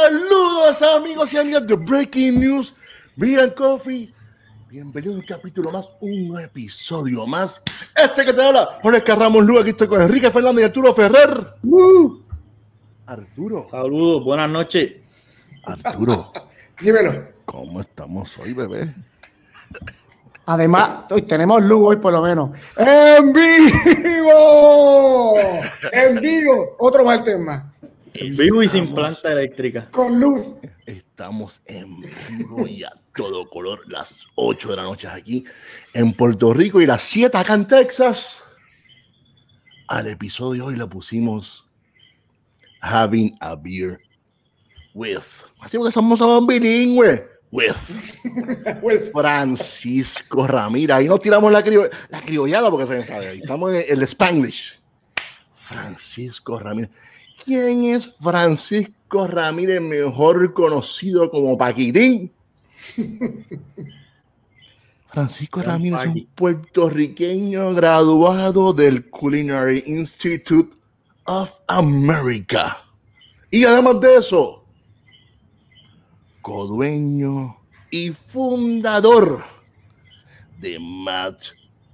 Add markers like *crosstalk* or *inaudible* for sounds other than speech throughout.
Saludos amigos y amigas de Breaking News, Brian Coffee. Bienvenido a un capítulo más, un episodio más. Este que te habla, Jorge Carramos Luga, aquí estoy con Enrique Fernández y Arturo Ferrer. Uh. Arturo. Saludos, buenas noches. Arturo. *laughs* Dímelo. ¿Cómo estamos hoy, bebé? Además, hoy tenemos luz hoy por lo menos. ¡En vivo! ¡En vivo! Otro martes más. En vivo y sin planta eléctrica. Con luz. Estamos en vivo y a todo color, las 8 de la noche aquí en Puerto Rico y las 7 acá en Texas. Al episodio hoy le pusimos Having a Beer with. Así que somos bilingües *laughs* with, Francisco Ramírez. Ahí nos tiramos la, la criollada porque se sabe. Ahí estamos en el Spanglish. Francisco Ramírez. ¿Quién es Francisco Ramírez, mejor conocido como Paquitín? *laughs* Francisco Ramírez es un puertorriqueño graduado del Culinary Institute of America. Y además de eso, codueño y fundador de Matt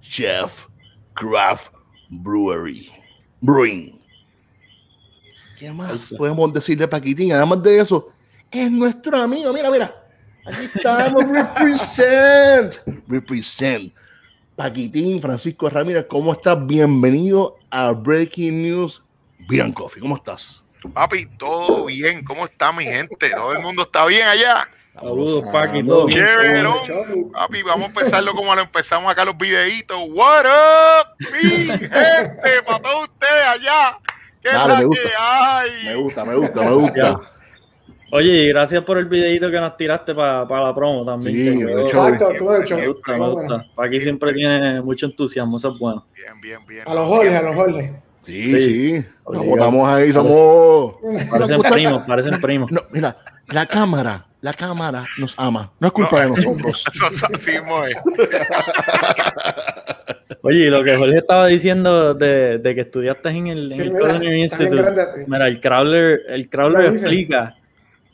Chef Craft Brewery. Brewing. ¿Qué más podemos decirle Paquitín? Además de eso, es nuestro amigo. Mira, mira. Aquí estamos. *laughs* represent. Represent. Paquitín, Francisco Ramírez, ¿cómo estás? Bienvenido a Breaking News. Bien, Coffee, ¿cómo estás? Papi, todo bien. ¿Cómo está mi gente? ¿Todo el mundo está bien allá? Saludos, Paqui. Todo bien. Papi, vamos a empezarlo como lo empezamos acá los videitos. What up, mi *laughs* gente? Para todos ustedes allá. ¿Qué Dale, me, gusta. me gusta, me gusta, me gusta. Oye, gracias por el videito que nos tiraste para la promo también. Sí, de hecho, Me gusta, me gusta. Paqui siempre tiene mucho entusiasmo, eso es bueno. Bien, bien, bien. A los goles, a los goles. Sí, sí. Nos votamos ahí, somos. Parecen primos, parecen primos. No, mira, la cámara, la cámara nos ama. No es culpa de nosotros. *laughs* Así es. *laughs* Oye, lo que Jorge estaba diciendo de, de que estudiaste en el, en el Institute. Mira, el Crawler, el Crawler explica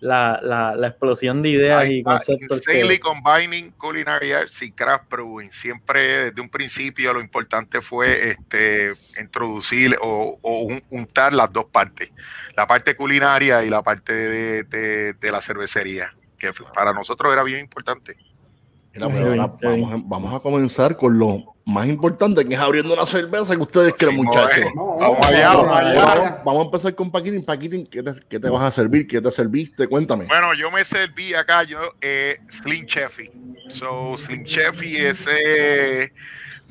la, la, la, explosión de ideas y conceptos. Combining culinary arts y craft brewing. Siempre desde un principio lo importante fue este, introducir o, o untar las dos partes, la parte culinaria y la parte de, de, de la cervecería, que para nosotros era bien importante. Vamos, vamos, a comenzar con lo más importante, que es abriendo una cerveza que ustedes quieren, muchachos. vamos, allá, vamos, allá. Vamos, a empezar con Paquitín. Paquitín, ¿qué te, ¿qué te, vas a servir? ¿Qué te serviste? Cuéntame. Bueno, yo me serví acá, yo, eh, Slim Cheffy. So, Slim Cheffy es... Eh,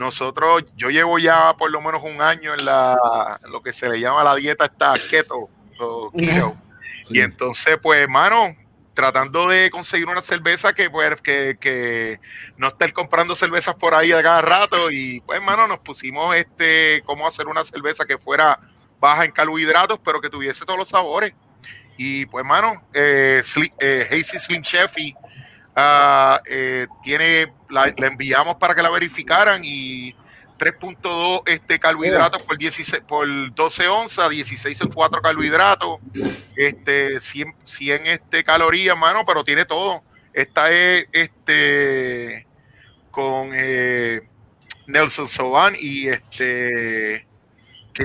nosotros, yo llevo ya por lo menos un año en la, lo que se le llama la dieta esta keto, *laughs* keto. Y entonces, pues, hermano, tratando de conseguir una cerveza que, pues, que, que no estar comprando cervezas por ahí a cada rato. Y pues, hermano, nos pusimos este cómo hacer una cerveza que fuera baja en carbohidratos, pero que tuviese todos los sabores. Y pues, hermano, eh, eh, Hazy Slim Cheffy uh, eh, tiene, la, la enviamos para que la verificaran y 3.2 este, carbohidratos por, 16, por 12 onzas, 16 en 4 carbohidratos, este, 100, 100 este, calorías, mano, pero tiene todo. Esta es este con eh, Nelson Soban y este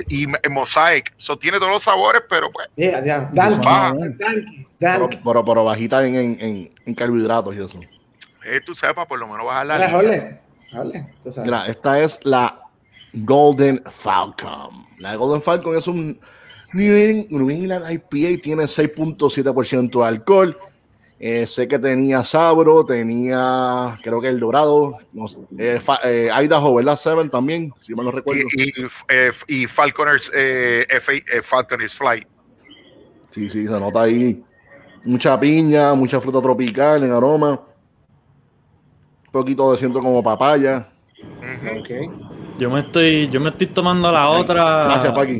y Mosaic. So, tiene todos los sabores, pero pues. Yeah, yeah. Pero, pero, pero, bajita en, en, en, carbohidratos y eso. Eh, tú sepas, por lo menos bajarla. Mira, esta es la Golden Falcon. La Golden Falcon es un New England IPA, tiene 6.7% de alcohol. Eh, sé que tenía Sabro, tenía, creo que el Dorado, eh, eh, Idaho, ¿verdad? Seven también, si mal no recuerdo. Y, y, Falconers, Falconers Flight. Sí, sí, se nota ahí mucha piña, mucha fruta tropical en aroma poquito de siento como papaya. Yo me estoy, yo me estoy tomando la otra,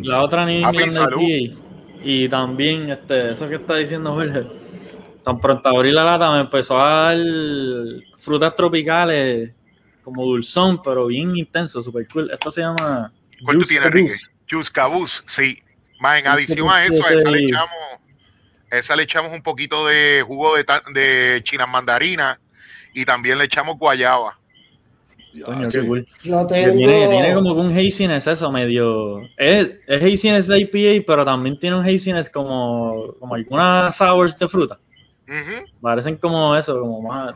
la otra niña aquí. Y también, este, eso que está diciendo Jorge, tan pronto abrí la lata me empezó a dar frutas tropicales como dulzón, pero bien intenso, super cool. Esto se llama. ¿Cuál tú tienes, Enrique? Juice sí. Más en adición a eso, a eso le echamos esa le echamos un poquito de jugo de, de chinas mandarina y también le echamos guayaba. Coño, qué cool. tiene, como un haziness eso, medio... Es, es haziness de IPA, pero también tiene un haziness como, como algunas sours de fruta. Parecen como eso, como más...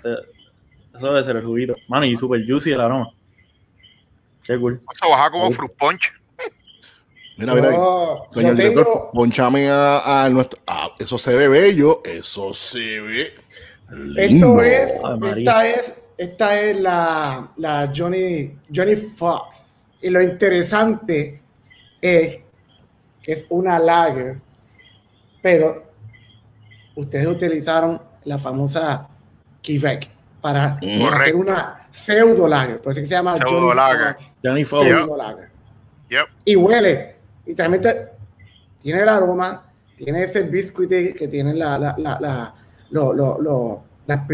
Eso debe ser el juguito. Mano, y super juicy el aroma. Qué cool. Eso baja como fruit punch. Mira, mira, señor director, ponchame a, nuestro. Ah, eso se ve bello, eso se ve. Lindo. Esto es, esta es, esta es la, la Johnny, Johnny Fox. Y lo interesante es que es una lager, pero ustedes utilizaron la famosa Quebec para hacer una pseudo lager, por eso que se llama pseudo lager. Johnny Fox. Pseudo lager. Yep. Y huele, y realmente tiene el aroma, tiene ese biscuit que tiene la, la, la, la, lo, lo, lo, la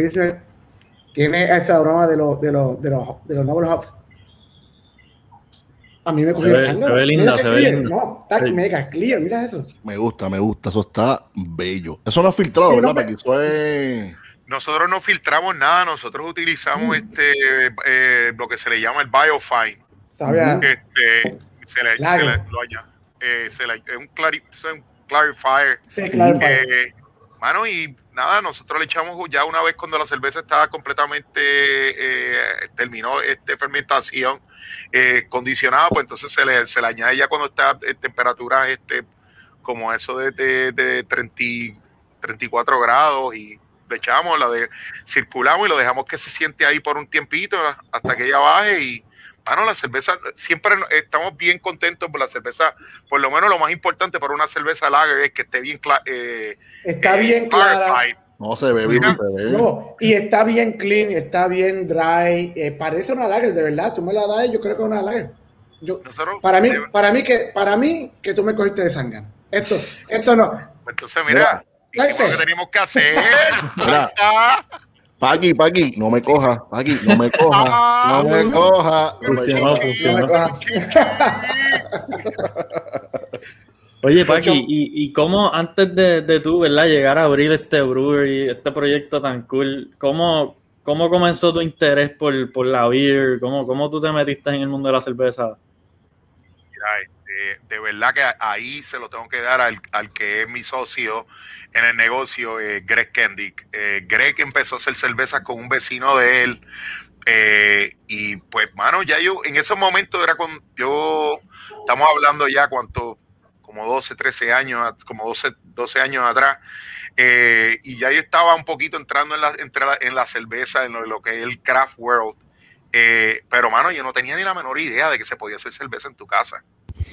tiene ese aroma de los de los de los de los noble hops. A mí me cogió se, ve, se ve linda, se ve linda. No, está mega clear, mira eso. Me gusta, me gusta, eso está bello. Eso no es filtrado, ¿verdad? Porque eso es nosotros no filtramos nada, nosotros utilizamos mm. este eh, lo que se le llama el biofine. Este, se le, se le, lo eh, se le, un, clari, un clarifier. Sí, clarifier. Eh, mano, y nada, nosotros le echamos ya una vez cuando la cerveza estaba completamente eh, terminó este fermentación eh, condicionada, pues entonces se le, se le añade ya cuando está en temperaturas este, como eso de, de, de 30, 34 grados y le echamos, la de, circulamos y lo dejamos que se siente ahí por un tiempito hasta que ella baje y bueno, la cerveza, siempre estamos bien contentos por la cerveza, por lo menos lo más importante para una cerveza lager es que esté bien eh, Está eh, bien clara. No se ve bien. No, y está bien clean, está bien dry. Eh, parece una lager, de verdad. Tú me la das, yo creo que es una lager. Yo, para mí, para mí que, para mí que tú me cogiste de sangre. Esto, esto no. Entonces, mira, ¿qué tenemos que hacer? Paqui, Paqui, no me coja, Paqui, no me coja, *laughs* no me coja. *laughs* Oye, Paqui, ¿y, ¿y cómo antes de, de tú, ¿verdad? Llegar a abrir este brewery, este proyecto tan cool, ¿cómo, cómo comenzó tu interés por, por la beer? ¿Cómo, ¿Cómo tú te metiste en el mundo de la cerveza? Mira, de verdad que ahí se lo tengo que dar al, que es mi socio en el negocio, eh, Greg Kendick. Eh, Greg empezó a hacer cerveza con un vecino de él. Eh, y pues, mano, ya yo en ese momento era con yo, estamos hablando ya cuánto, como 12, 13 años, como 12, 12 años atrás. y ya yo estaba un poquito entrando en la, en la cerveza, en lo, que es el craft world. pero, mano, yo no tenía ni la menor idea de que se podía hacer cerveza en tu casa.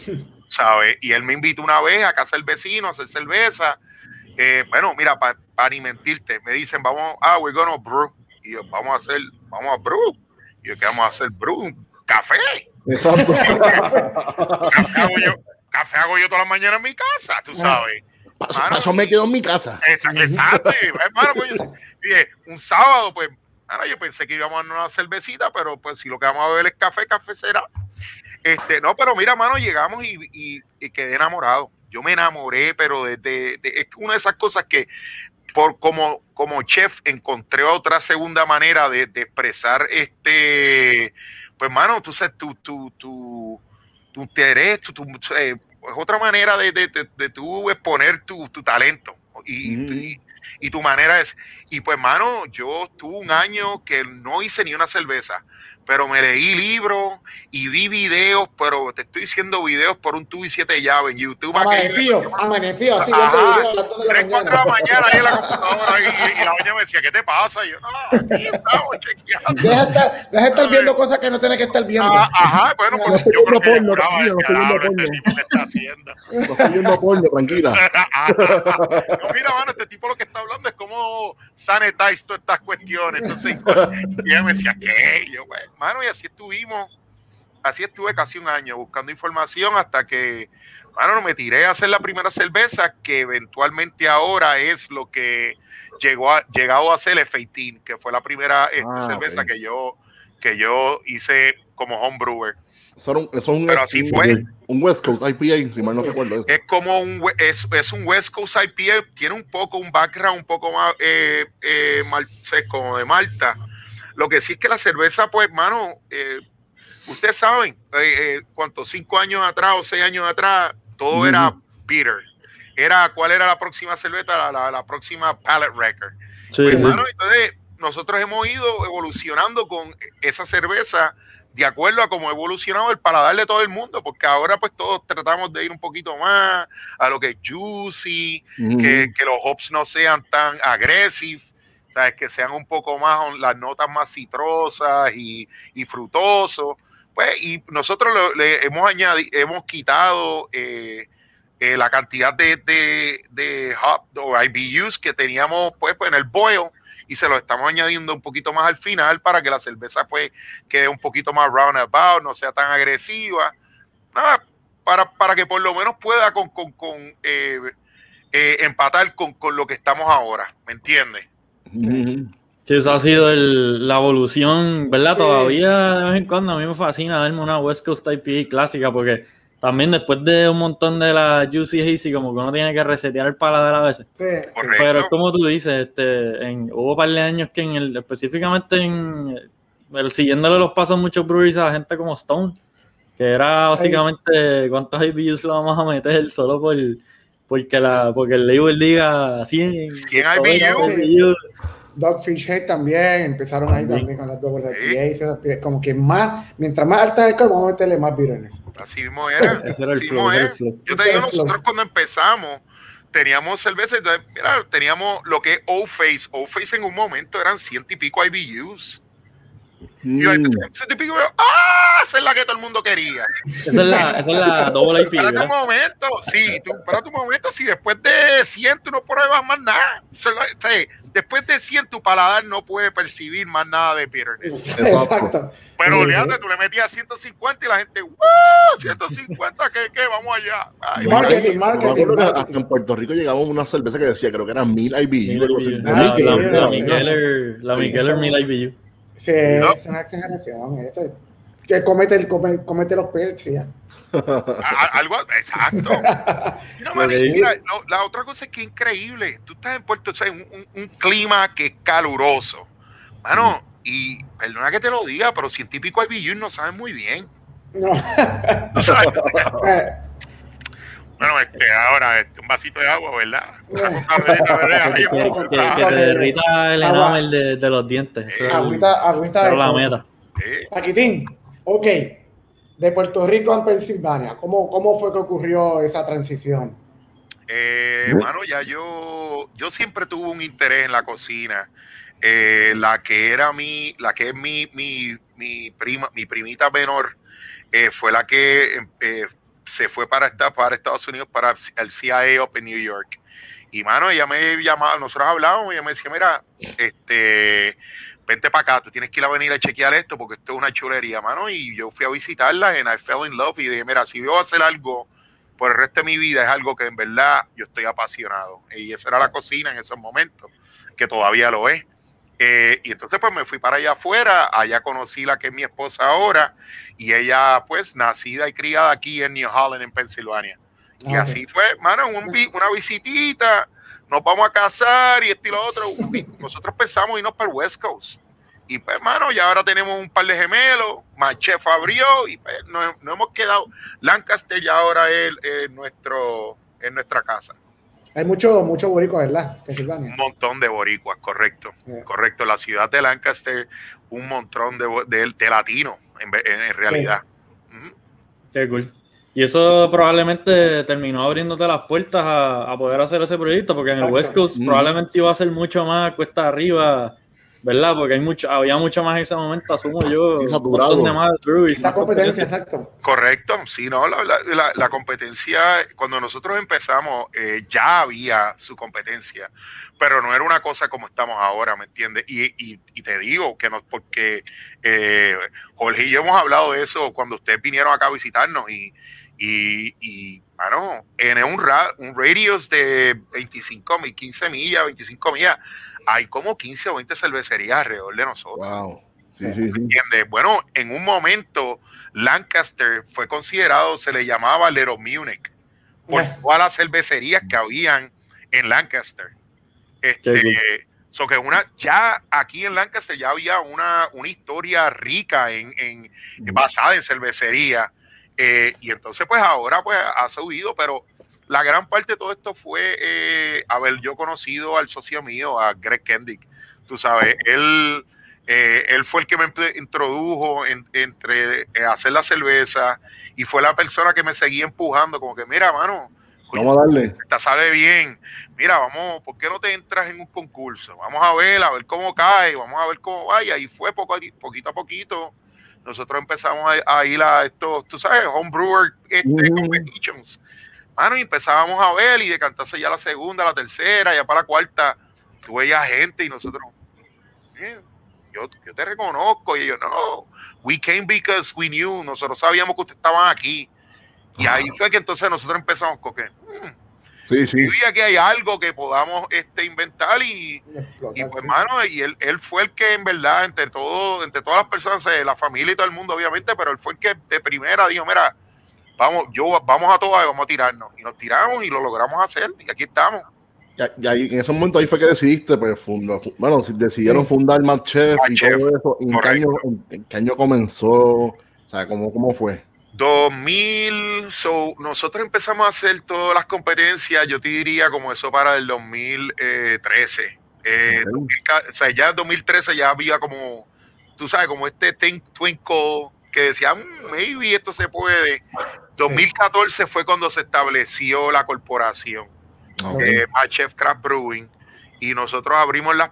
*laughs* ¿sabes? Y él me invitó una vez a casa del vecino a hacer cerveza. Eh, bueno, mira, para ni mentirte, me dicen, vamos, ah, we're gonna brew. Y yo, vamos a hacer, vamos a brew. Y yo, ¿qué vamos a hacer? Brew, café. Exacto. *laughs* café, hago yo, café hago yo todas las mañanas en mi casa, tú sabes. eso me quedo en mi casa. Exacto. hermano, pues, un sábado, pues, ahora yo pensé que íbamos a una cervecita, pero pues si lo que vamos a beber es café, café será. Este, no, pero mira, mano, llegamos y, quedé enamorado. Yo me enamoré, pero de, es una de esas cosas que por como, como chef encontré otra segunda manera de, expresar este, pues mano, tú sabes, tu, tu, tu, tu interés, tu, eh, es otra manera de, de, de, tú exponer tu, talento. Y, y, tu manera es, y pues mano, yo tuve un año que no hice ni una cerveza, pero me leí libros y vi videos, pero te estoy diciendo videos por un tubo y siete llaves en YouTube. Amanecido, amanecido, así viendo videos a las 2 de la 3, 4 de la mañana ahí en la computadora y, y, la doña me decía, ¿qué te pasa? Y yo, no, aquí estamos chequeando. Deja estar, deja estar viendo cosas que no tienes que estar viendo. Ah, ajá, bueno, pues yo creo que porno, tranquilo, estoy viendo porno. Este está haciendo. Estoy viendo porno, tranquila. mira, mano, este tipo lo que está hablando es cómo sanitize todas estas cuestiones. Entonces, y ella me decía, ¿qué? Y yo, bueno, mano, y así estuvimos, así estuve casi un año buscando información hasta que, mano, me tiré a hacer la primera cerveza que eventualmente ahora es lo que llegó a, llegado a ser el Feitín, que fue la primera este, ah, cerveza que yo que yo hice como homebrewer. Eso es un, Pero así fue. Un West Coast IPA, si mal no recuerdo. Eso. Es como un, es, es, un West Coast IPA, tiene un poco, un background un poco más eh, eh, como de Malta. Lo que sí es que la cerveza, pues, mano, eh, ustedes saben, eh, ¿cuántos? Cinco años atrás o seis años atrás, todo era bitter. Era, ¿cuál era la próxima cerveza? La, la, próxima pallet record. Pues, entonces, nosotros hemos ido evolucionando con esa cerveza de acuerdo a cómo ha evolucionado el paladar de todo el mundo, porque ahora pues todos tratamos de ir un poquito más a lo que es juicy, que, los hops no sean tan agresivos, que sean un poco más las notas más citrosas y, y frutosos. Pues, y nosotros le hemos añadido, hemos quitado eh, eh, la cantidad de, de, de hop o IBUs que teníamos pues, pues en el boil y se lo estamos añadiendo un poquito más al final para que la cerveza pues quede un poquito más roundabout, no sea tan agresiva. Nada, para, para que por lo menos pueda con, con, con eh, empatar con, con, lo que estamos ahora, ¿me entiendes? Sí, eso ha sido el, la evolución, ¿verdad? Todavía de vez en cuando a mí me fascina darme una West Coast IPA clásica porque también después de un montón de la Juicy Hazy, como que uno tiene que resetear el paladar a veces. Pero es como tú dices, este, en, hubo un par de años que en el, específicamente en el, siguiéndole los pasos muchos breweries a la gente como Stone, que era básicamente cuántos IBUs le vamos a meter solo por porque la porque el label diga 100, 100 IBUs. Dogfish Head también, empezaron ahí también con las dobles IPA, como que más, mientras más alta el vamos a meterle más bitterness. Así mismo era. *laughs* Ese era el flow, Yo te digo, nosotros cuando empezamos, teníamos cerveza, entonces, mira, teníamos lo que es O-Face. O-Face en un momento eran ciento y pico IBUs. Y yo, mm. y pico, ¡ah! Esa es la que todo el mundo quería. Esa es la, esa es la doble IPA. Espera un momento, sí, tú, espera un momento, si después de 100 tú no pruebas más nada. O sea, después de 100 tu paladar no puede percibir más nada de bitterness. Exacto. Pero oleate, tú le metías 150 y la gente, ¡wow! 150, ¿qué, qué? Vamos allá. marketing, marketing, Hasta en Puerto Rico llegamos a una cerveza que decía, creo que eran 1000 IBU. La, la, Migueler, la Migueler 1000 IBU. Sí, es una exageración. Eso es, que comete, el, comete, los perks, ya. *laughs* Algo, exacto. *laughs* mira, la otra cosa es que increíble. Tú estás en Puerto Rico, un, un, clima que es caluroso. Mano, y perdona que te lo diga, pero científico IBU no saben muy bien. No. *laughs* no saben. Bueno, este, ahora este, un vasito de agua, ¿verdad? *laughs* que, te derrita el enamel de, de, los dientes. agüita, agüita de la meta. Paquitín, ok de Puerto Rico a Pensilvania. ¿Cómo, cómo fue que ocurrió esa transición? Eh, bueno, ya yo, yo siempre tuve un interés en la cocina. Eh, la que era mi, la que es mi, mi, mi prima, mi primita menor, eh, fue la que eh, se fue para, esta, para Estados Unidos para el CIA Up en New York. Y mano, ella me llamaba, nosotros hablábamos, ella me decía, mira, este, vente para acá, tú tienes que ir a venir a chequear esto porque esto es una chulería, mano. Y yo fui a visitarla en I fell in love y dije, mira, si voy a hacer algo por el resto de mi vida, es algo que en verdad yo estoy apasionado. Y esa era la cocina en esos momentos, que todavía lo es. Eh, y entonces pues me fui para allá afuera, allá conocí la que es mi esposa ahora, y ella pues nacida y criada aquí en New Holland, en Pensilvania. Y así fue, mano, una visitita, nos vamos a casar y estilo otro. Nosotros pensamos irnos para el West Coast. Y pues, hermano, ya ahora tenemos un par de gemelos, más chef abrió y pues nos, hemos quedado. Lancaster ya ahora es, nuestro, en nuestra casa. Hay mucho, mucho boricua, ¿verdad? Un montón de boricuas, correcto. Correcto. La ciudad de Lancaster, un montón de, de, latinos, en, realidad. Qué cool. Y eso probablemente terminó abriéndote las puertas a, poder hacer ese proyecto, porque en el West Coast mm. probablemente iba a ser mucho más cuesta arriba, ¿verdad? Porque hay mucho, había mucho más en ese momento, asumo yo, de más La competencia, exacto. Correcto, sí, no, la, la, competencia, cuando nosotros empezamos, eh, ya había su competencia, pero no era una cosa como estamos ahora, ¿me entiendes? Y, y, te digo que no, porque eh, Jorge y yo hemos hablado de eso cuando ustedes vinieron acá a visitarnos y y, bueno, en un, un radius de 25 15 millas, 25 millas, hay como 15 o 20 cervecerías alrededor de nosotros. Bueno, en un momento Lancaster fue considerado, se le llamaba Little Munich, por todas las cervecerías que habían en Lancaster. Este, so que una, ya aquí en Lancaster ya había una, una historia rica en, en basada en cervecería. Eh, y entonces, pues ahora pues ha subido, pero la gran parte de todo esto fue eh, haber yo conocido al socio mío, a Greg Kendick. Tú sabes, él, eh, él fue el que me introdujo entre eh, hacer la cerveza y fue la persona que me seguía empujando, como que, mira, mano, vamos a darle. Esta sale bien. Mira, vamos, ¿por qué no te entras en un concurso? Vamos a ver, a ver cómo cae, vamos a ver cómo vaya. Y fue poco, poquito a poquito. Nosotros empezamos a, ir a esto, tú sabes, homebrewer este, competitions Mano, y empezábamos a ver y de cantarse ya la segunda, la tercera, ya para la cuarta, tú veías gente y nosotros, yo, yo te reconozco. Y ellos, no, we came because we knew, nosotros sabíamos que ustedes estaban aquí. Y ahí fue que entonces nosotros empezamos con que, sí, sí. y aquí hay algo que podamos este, inventar y, y pues, mano, y él, él, fue el que en verdad, entre todo, entre todas las personas, eh, la familia y todo el mundo, obviamente, pero él fue el que de primera dijo, mira, vamos, yo, vamos a todas y vamos a tirarnos. Y nos tiramos y lo logramos hacer y aquí estamos. Y, ahí, en ese momento ahí fue que decidiste, pues, bueno, decidieron fundar Mad Chef y todo eso. ¿En qué, año, en, qué, año, comenzó? O sea, ¿cómo, cómo fue? 2000, so, nosotros empezamos a hacer todas las competencias, yo te diría como eso para el 2013. Eh, o sea, ya en 2013 ya había como, tú sabes, como este Twinkle que decía, mm, maybe esto se puede. 2014 fue cuando se estableció la corporación, okay. Eh, Chef Craft Brewing, y nosotros abrimos las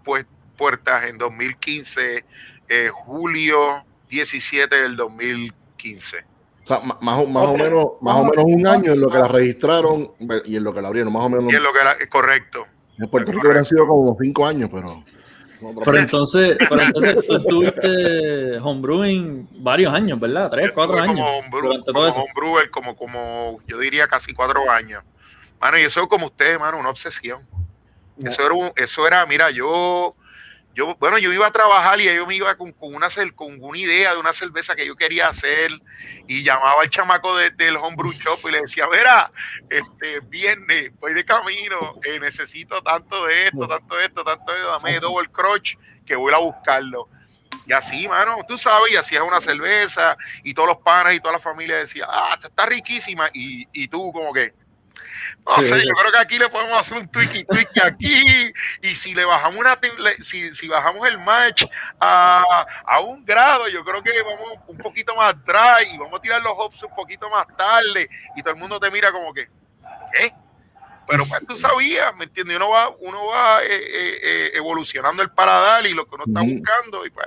puertas en 2015, eh, julio 17 del 2015. O sea, más, más, o, menos, más o menos un año en lo que la registraron y en lo que la abrieron, más o menos. Y en lo que la, correcto. En Puerto Rico han sido como cinco años, pero. Pero entonces, pero entonces tú tuviste homebrewing varios años, ¿verdad? Tres, cuatro años. Como, homebrewer, como, como yo diría casi cuatro años. Mano, y eso como ustedes, mano, una obsesión. Eso, era eso era, mira, yo yo, bueno, yo iba a trabajar y yo me iba con, una, con una idea de una cerveza que yo quería hacer y llamaba al chamaco del homebrew shop y le decía, verá, este, viernes, voy de camino, eh, necesito tanto de esto, tanto de esto, tanto de esto, dame double crotch que voy a buscarlo. Y así, mano, tú sabes, y hacías una cerveza y todos los panes y toda la familia decía, ah, está riquísima. Y, y tú como que, no sé, yo creo que aquí le podemos hacer un twiki twiki aquí y si le bajamos una si, si bajamos el match a, a, un grado, yo creo que vamos un poquito más atrás y vamos a tirar los hops un poquito más tarde y todo el mundo te mira como que, ¿qué? Pero pues tú sabías, ¿me entiendes? Uno va, uno va eh, eh, eh, evolucionando el paladar y lo que uno está buscando y pues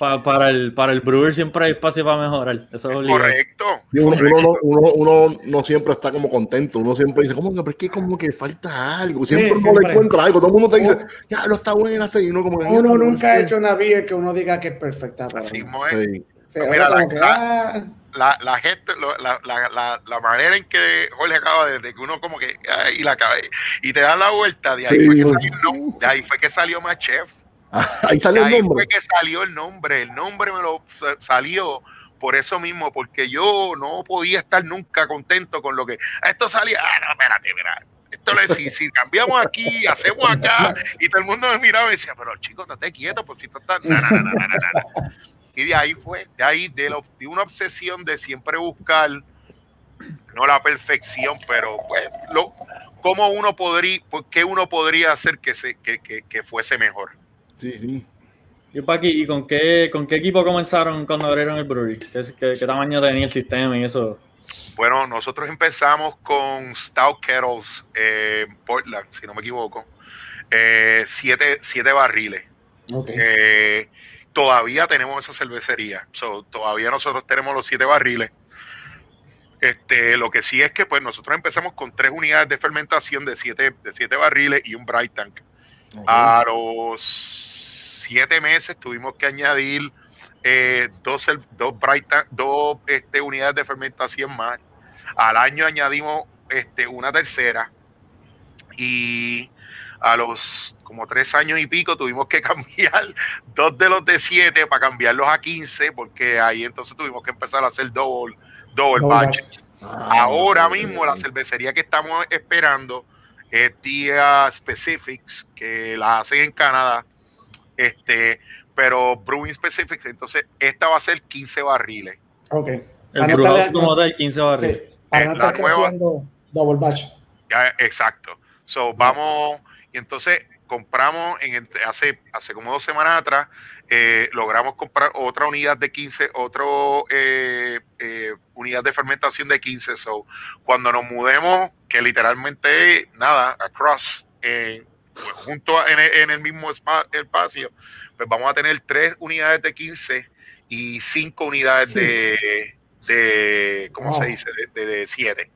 para, el, para el brewer siempre hay espacio para mejorar. Eso es correcto. Uno, uno, uno, no siempre está como contento. Uno siempre dice, ¿cómo que? Pero es que como que falta algo. Siempre uno le encuentra algo. Todo el mundo te dice, ya, lo está bueno. Y uno, como uno nunca ha hecho una beer que uno diga que es perfecta. Para Así es. Mira, la, la, la, gente, la, la, la, manera en que Jorge acaba de, de que uno como que y la y te da la vuelta, de ahí, fue, que salió, de ahí fue que salió más chef. *laughs* Ahí salió el nombre. Fue que salió el nombre. El nombre me lo salió por eso mismo, porque yo no podía estar nunca contento con lo que esto salía. Ah, no, espérate, mira. Esto le, si, si cambiamos aquí, hacemos acá, y todo el mundo me miraba y decía, pero chicos, estate quieto, por si tú estás. y de ahí fue, de ahí, de, de una obsesión de siempre buscar, no la perfección, pero pues, lo, cómo uno podría, qué uno podría hacer que, se, que, que, que fuese mejor. Sí, sí. Y Paqui, ¿y con qué, con qué equipo comenzaron cuando abrieron el brewery? ¿Qué, qué, tamaño tenía el sistema y eso? Bueno, nosotros empezamos con Stout Kettles en Portland, si no me equivoco. Eh, siete, siete, barriles. Eh, todavía tenemos esa cervecería. todavía nosotros tenemos los siete barriles. Este, lo que sí es que pues nosotros empezamos con tres unidades de fermentación de siete, de siete barriles y un bright tank. A los siete meses tuvimos que añadir eh, dos, dos, dos este, unidades de fermentación más. Al año añadimos este, una tercera. y a los como tres años y pico tuvimos que *laughs* cambiar dos de los de siete para cambiarlos a 15 porque ahí entonces tuvimos que empezar a hacer doble, doble batches. Ah, Ahora mismo la cervecería que estamos esperando es Tia Specifics, que la hacen en Canadá, este, pero Brewing Specifics, entonces esta va a ser 15 barriles. Ok. El brewhouse como tal, 15 barriles. para no estar double batch. exacto. So, vamos, y entonces compramos en, hace, hace como dos semanas atrás, eh, logramos comprar otra unidad de 15, otra eh, eh, unidad de fermentación de 15. So, cuando nos mudemos, que literalmente nada, across, pues, junto en, el mismo espacio, pues vamos a tener tres unidades de 15 y cinco unidades de, de ¿cómo se dice? De 7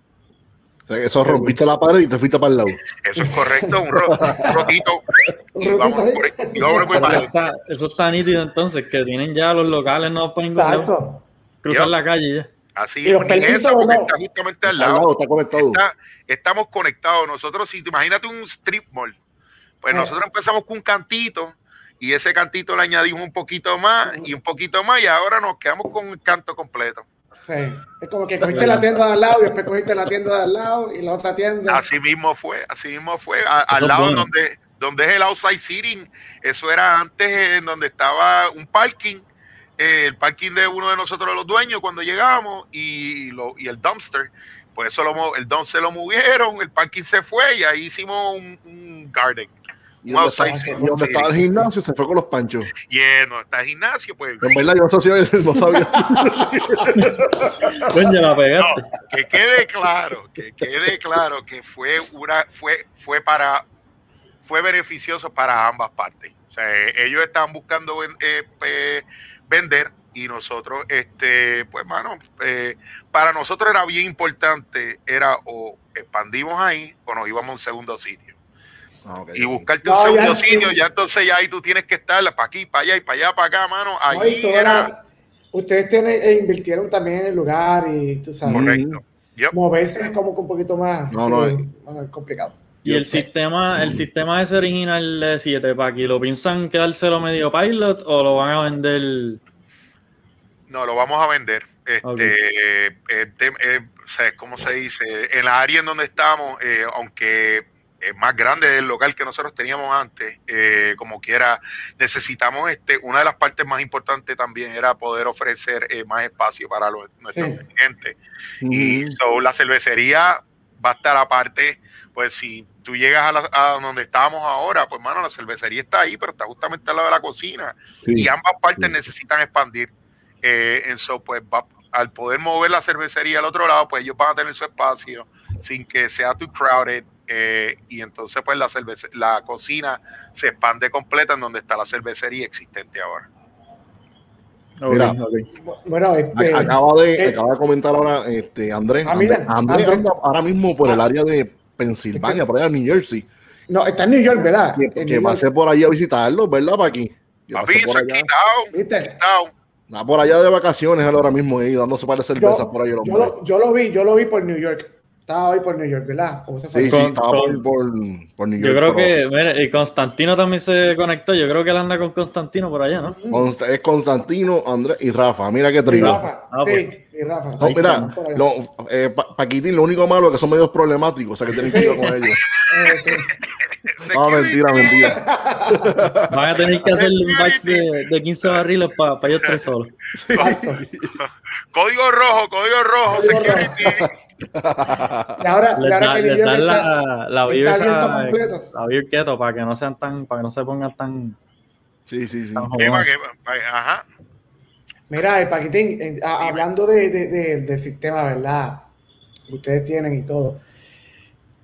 eso rompiste la pared y te fuiste para el lado. Eso es correcto, un, ro rotito. *laughs* eso, está, nítido entonces, que tienen ya los locales no para ningún Cruzar la calle ya. Así es, porque está justamente al lado. está conectado. estamos conectados. Nosotros, si te imagínate un strip mall, pues eh. nosotros empezamos con un cantito y ese cantito le añadimos un poquito más y un poquito más y ahora nos quedamos con un canto completo. Es como que cogiste la tienda de al lado y después cogiste la tienda de al lado y la otra tienda. Así mismo fue, así mismo fue. al lado donde, donde es el outside seating, eso era antes en donde estaba un parking, eh, el parking de uno de nosotros los dueños cuando llegamos y, lo, y el dumpster. Pues eso lo, el dumpster lo movieron, el parking se fue y ahí hicimos un, un garden. Y donde, estaba, el gimnasio se fue con los panchos. Y yeah, no está el gimnasio, pues. En verdad, yo no sabía. *laughs* No sabía. la pegaste. que quede claro, que quede claro que fue una, fue, fue para, fue beneficioso para ambas partes. O sea, ellos estaban buscando eh, vender y nosotros, este, pues, mano, eh, para nosotros era bien importante, era o expandimos ahí o nos íbamos a un segundo sitio. Ah, y buscarte un segundo sitio, ya entonces ya ahí tú tienes que estar para aquí, para allá y para allá, para acá, mano. Ahí era. ustedes tienen, e invirtieron también en el lugar y tú sabes. Correcto. Moverse es como un poquito más, complicado. Y el sistema, el sistema ese original de 7 aquí, ¿lo piensan quedárselo medio pilot o lo van a vender? No, lo vamos a vender. Este, eh, eh, ¿cómo se dice? En la área en donde estamos, eh, aunque eh, más grande del local que nosotros teníamos antes, eh, como quiera, necesitamos este, una de las partes más importantes también era poder ofrecer eh, más espacio para los, nuestros clientes. Y la cervecería va a estar aparte, pues si tú llegas a, donde estábamos ahora, pues mano, la cervecería está ahí, pero está justamente al lado de la cocina. Y ambas partes necesitan expandir. en so, pues al poder mover la cervecería al otro lado, pues ellos van a tener su espacio sin que sea too crowded eh, y entonces pues la, la cocina se expande completa en donde está la cervecería existente ahora. bueno, este, acaba, de, eh, acaba de comentar ahora este, Andrés. Ah, Andrés, anda ahora mismo por el ah. área de Pensilvania, por allá en New Jersey. No, está en New York, ¿verdad? Que, va a ser por ahí a visitarlo, ¿verdad? Para aquí. Papi, ¿Viste? Está por allá de vacaciones ahora mismo, ahí dándose para cervezas por ahí. Yo, yo, lo vi, yo lo vi por New York. Estaba hoy por New York, ¿verdad? Sí, sí, estaba por, por, New York. Yo creo que, mire, y Constantino también se conectó. Yo creo que él anda con Constantino por allá, ¿no? es Constantino, Andrés y Rafa. Mira qué trío. Rafa, ah, sí, pues. y Rafa. No, mira, lo, eh, Paquitín, lo único malo es que son medios problemáticos, o sea que tienen que ir con ellos. *laughs* No, mentira, mentira. *laughs* Van a tener que hacer un batch de, de 15 barriles para pa ellos tres solos. Código rojo, código rojo, security. y ahora, les ahora que la, la, la beer keto para que no sean tan, para que no se pongan tan. Sí, sí, sí. Ajá. Mira, el paquitín, hablando de, de, de, del sistema, ¿verdad? Ustedes tienen y todo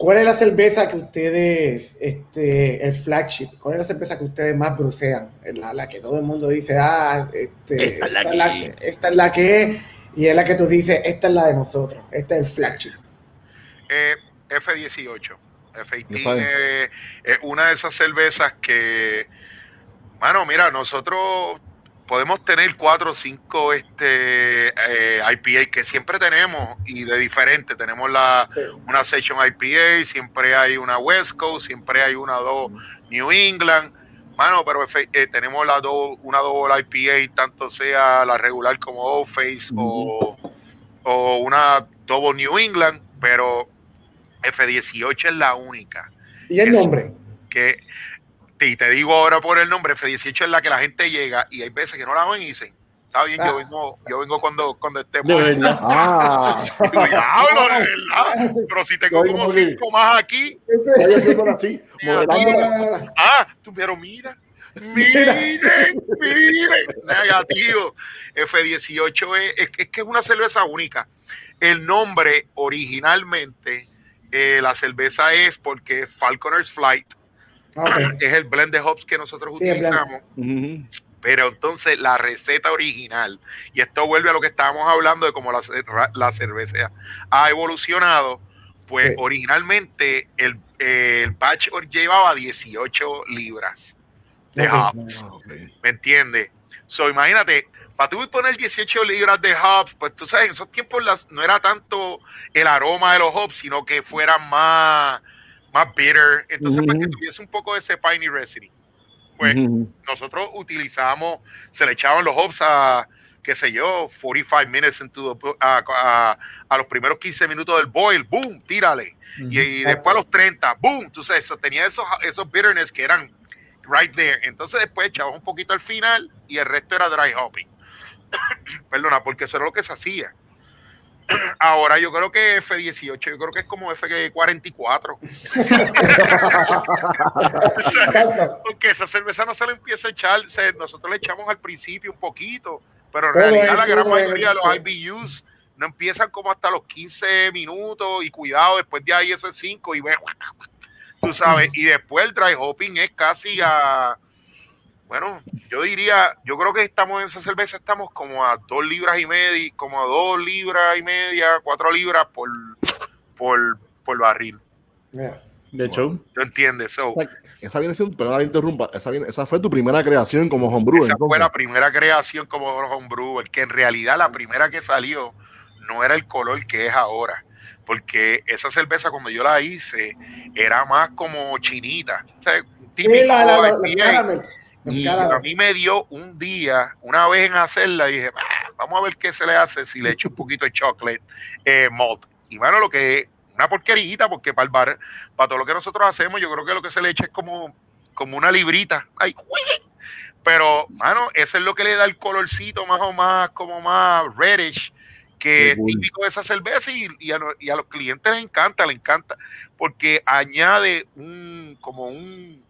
¿Cuál es la cerveza que ustedes, este, el flagship, cuál es la cerveza que ustedes más brucean? La, la que todo el mundo dice, ah, este, esta, es la, que... esta es la que es, y es la que tú dices, esta es la de nosotros, esta es el flagship. Eh, F18. F18 es una de esas cervezas que, bueno, mira, nosotros podemos tener cuatro o cinco este, eh, IPA que siempre tenemos y de diferente. Tenemos la, una Session IPA, siempre hay una West Coast, siempre hay una dos New England. Mano, pero eh, tenemos la do, una doble IPA, tanto sea la regular como Old Face o, o una Double New England, pero F18 es la única. ¿Y el nombre? Que y te digo ahora por el nombre, F18 es la que la gente llega y hay veces que no la ven y dicen, está bien, yo ah. vengo, yo vengo cuando, cuando estemos. De verdad. *laughs* Ah. De verdad. Pero si tengo como cinco más aquí. así, *laughs* ah, tú, pero mira. Miren, miren, negativo. F18 es, es, que es una cerveza única. El nombre originalmente, eh, la cerveza es porque Falconer's Flight *clears throat* es el blend de hops que nosotros utilizamos. Pero entonces la receta original, y esto vuelve a lo que estábamos hablando de cómo la, la cerveza ha evolucionado, pues originalmente el, el, batch llevaba 18 libras de hops. ¿Me entiendes? So, imagínate, para tú poner 18 libras de hops, pues tú sabes, en esos tiempos las, no era tanto el aroma de los hops, sino que fueran más más bitter. Entonces, para que tuviese un poco de ese piney recipe, pues nosotros utilizamos, se le echaban los hops a, qué sé yo, 45 minutes into a, los primeros 15 minutos del boil, boom, tírale. y, después a los 30, boom, entonces eso, tenía esos, esos bitterness que eran right there. Entonces después echabas un poquito al final y el resto era dry hopping. *coughs* Perdona, porque eso era lo que se hacía. *clears throat* Ahora yo creo que F18, yo creo que es como F44. *laughs* Porque esa cerveza no se le empieza a echar, nosotros le echamos al principio un poquito, pero en realidad la gran mayoría de los IBUs no empiezan como hasta los 15 minutos y cuidado, después de ahí eso es 5 y ve, *laughs* tú sabes, y después el dry hopping es casi a bueno, yo diría, yo creo que estamos en esa cerveza, estamos como a dos libras y media, como a dos libras y media, cuatro libras por, por, barril. De hecho, ¿tú entiendes? esa viene siendo, perdón, interrumpa, esa, esa, fue tu primera creación como homebrewer. Esa fue la primera creación como homebrewer, que en realidad la primera que salió no era el color que es ahora, porque esa cerveza cuando yo la hice era más como chinita, o sea, típico y a mí me dio un día, una vez en hacerla, dije, ah, vamos a ver qué se le hace si le echo un poquito de chocolate eh, malt. Y bueno, lo que una porquerita, porque para el bar, para todo lo que nosotros hacemos, yo creo que lo que se le echa es como, como una librita. Ay, pero, mano, eso es lo que le da el colorcito más o más, como más reddish, que es típico de esa cerveza y, y, a, y, a, los clientes les encanta, les encanta, porque añade un, como un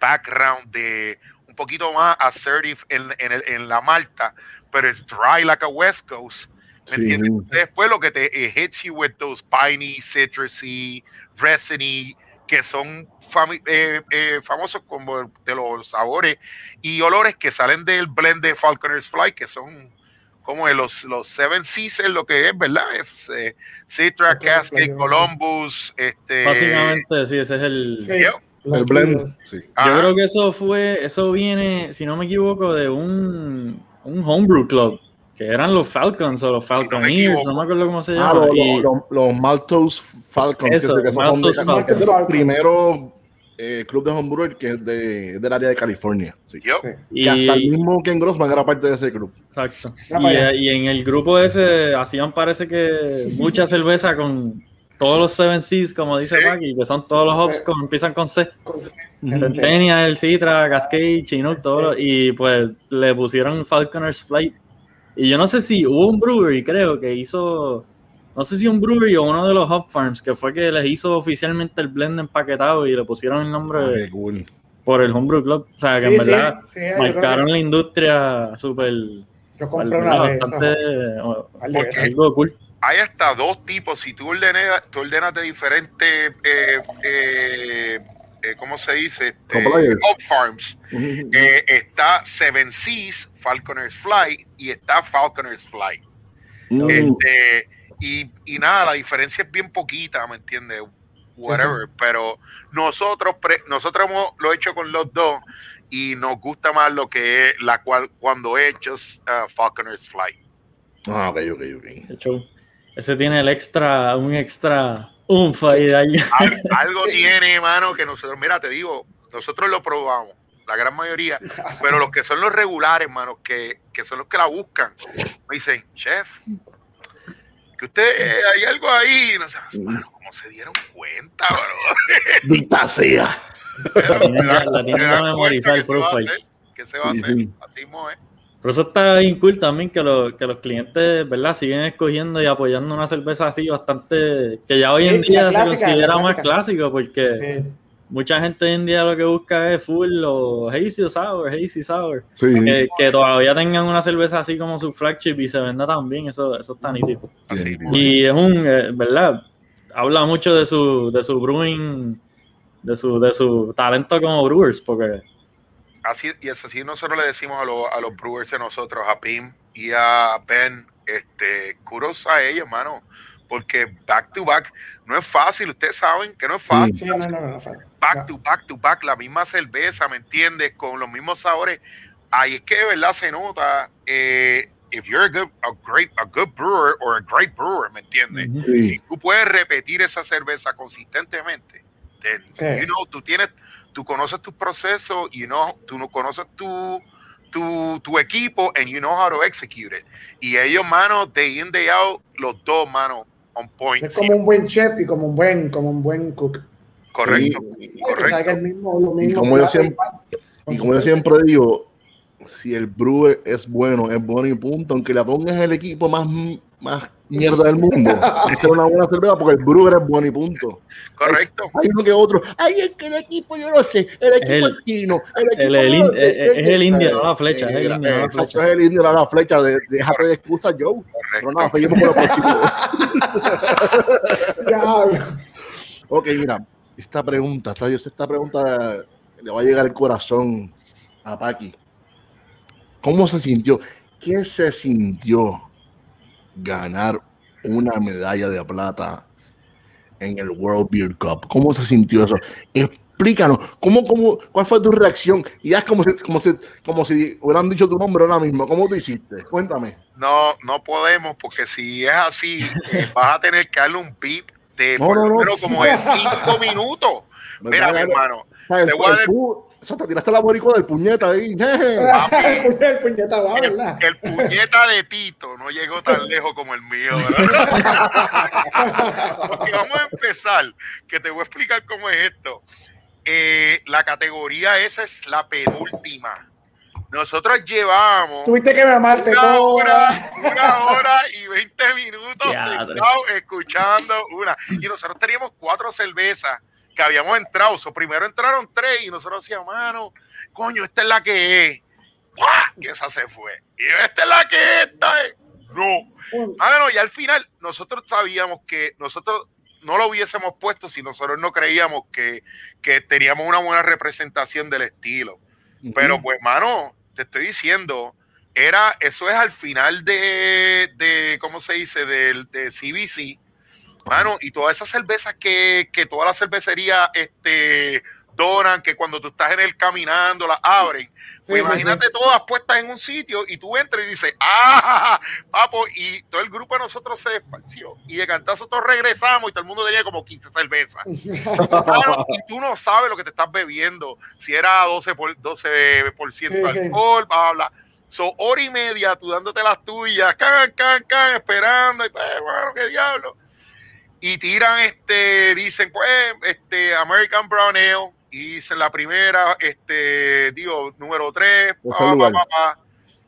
background de un poquito más assertive en, en, en la malta, pero es dry like a West Coast. ¿Me entiendes? Después lo que te hits you with those piney, citrusy, resiny, que son eh, eh, famosos como de los sabores y olores que salen del blend de Falconer's Fly, que son como de los, los Seven Seas, lo que es, ¿verdad? Es, eh, Citra, Cascade, Columbus. Este, Básicamente, sí, ese es el. El blend. Yo creo que eso fue, eso viene, si no me equivoco, de un, un homebrew club, que eran los Falcons o los Falconeers, no, me acuerdo cómo se ah, llama. los, los, Maltos Falcons, que, son de, los primeros eh, club de homebrew que es de, del área de California. Sí. Y, hasta el mismo Ken Grossman era parte de ese grupo. Exacto. Y, eh, y, en el grupo ese hacían parece que mucha cerveza con todos los Seven Seas, como dice sí. que son todos los hops que empiezan con C. Centennial, el Citra, Cascade, Chinook, todo. Y pues le pusieron Falconer's Flight. Y yo no sé si hubo un brewery, creo, que hizo. No sé si un brewery o uno de los hop farms, que fue que les hizo oficialmente el blend empaquetado y le pusieron el nombre ah, por el Homebrew Club. O sea, que en verdad marcaron la industria súper. Yo compré una vez. Bastante, algo cool hay hasta dos tipos. Si tú ordenas, tú ordenas de diferentes, eh, eh, eh, ¿cómo se dice? Este, farms. está Seven Seas, Falconer's Fly, y está Falconer's Fly. Mm. Este, y, y, nada, la diferencia es bien poquita, ¿me entiendes? whatever, pero nosotros, nosotros hemos lo hecho con los dos y nos gusta más lo que es la cual cuando he hecho uh, Falconer's Flight. Ah, ok, ok, ok. Ese tiene el extra, un extra unfa ahí de ahí. *laughs* Algo tiene, hermano, que nosotros, mira, te digo, nosotros lo probamos, la gran mayoría, pero los que son los regulares, hermano, que, que son los que la buscan, me dicen, chef, que usted hay algo ahí, no sé, hermano, ¿cómo se dieron cuenta, bro? *laughs* sea. La tiene que memorizar el profile. ¿Qué se va a hacer? Así es. Pero eso está bien cool también que, lo, que los clientes, ¿verdad? Siguen escogiendo y apoyando una cerveza así bastante, que ya hoy en día se considera más clásico porque mucha gente hoy en día lo que busca es full o hazy o sour, hazy sour. Que, que, todavía tengan una cerveza así como su flagship y se venda también, eso, eso está nítido. y es un, eh, ¿verdad? Habla mucho de su, de su brewing, de su, de su talento como brewers, porque así, y es así nosotros le decimos a, a los brewers de nosotros, a Pim y a Ben, este, curos a ellos, hermano, porque back to back no es fácil, ustedes saben que no es fácil. back to back to back, la misma cerveza, ¿me entiendes? Con los mismos sabores. Ahí es que de verdad se nota. Eh, if you're a good, a great, a good brewer or a great brewer, ¿me entiendes? Si tú puedes repetir esa cerveza consistentemente, then, you know, tú tienes, tú conoces tu proceso, you know, tú no conoces tu, tu, tu, equipo and you know how to execute it. Y ellos, mano, day in, day out, los dos, mano, on point. Es como un buen chef y como un buen, como un buen cook. Correcto. correcto. y como, yo siempre, y como yo siempre digo, si el brewer es bueno, es bueno y punto, aunque le pongas el equipo más, más mierda del mundo. es una buena cerveza porque el Brewer es bueno y punto. Correcto. Hay, uno que otro. Ay, es que el equipo, yo no sé. El equipo es chino. El equipo el, el, es, es, el indio, no la flecha. Es el indio, no la flecha. Es el indio, no la flecha. De, déjate de excusa, Joe. Pero nada, seguimos con los *laughs* ok, mira. Esta pregunta, esta, esta pregunta le va a llegar al corazón a Paqui. ¿Cómo se sintió? ¿Qué se sintió ganar una medalla de plata en el World Beer Cup. ¿Cómo se sintió eso? Explícanos, ¿cómo, cómo, ¿cuál fue tu reacción? Y es como si, como, si, como si hubieran dicho tu nombre ahora mismo. ¿Cómo tú hiciste? Cuéntame. No, no podemos, porque si es así, eh, *laughs* vas a tener que darle un beat de por lo como de cinco *laughs* minutos. Mira, mi hermano, te voy a dar o sea, te tiraste la boricua del puñeta ahí. *laughs* el, puñeta va, ¿verdad? El, puñeta de Tito no llegó tan lejos como el mío, ¿verdad? *laughs* Porque vamos a empezar, que te voy a explicar cómo es esto. Eh, la categoría esa es la penúltima. Nosotros llevamos. Tuviste que mamarte una hora, una hora y 20 minutos sentados escuchando una. Y nosotros teníamos cuatro cervezas que habíamos entrado. primero entraron tres y nosotros decíamos, mano, coño, esta es la que es. Y esa se fue. Y esta es la que es. No. Mano, y al final nosotros sabíamos que nosotros no lo hubiésemos puesto si nosotros no creíamos que, que teníamos una buena representación del estilo. Pero pues, mano, te estoy diciendo, era, eso es al final de, de ¿cómo se dice? Del de CBC Mano, y todas esas cervezas que, que toda la cervecería este, donan, que cuando tú estás en el caminando las abren. Pues imagínate todas puestas en un sitio y tú entras y dices, ¡ah! Papo, y todo el grupo de nosotros se despació. Y de cantazo todos regresamos y todo el mundo tenía como 15 cervezas. y tú no sabes lo que te estás bebiendo, si era 12%, por, 12 de alcohol, bla, bla. So, hora y media tú dándote las tuyas, can, can, can, esperando, y pues, bueno, qué diablo y tiran este, dicen, pues, este, American Brown Ale, y dicen la primera, este, digo, número tres,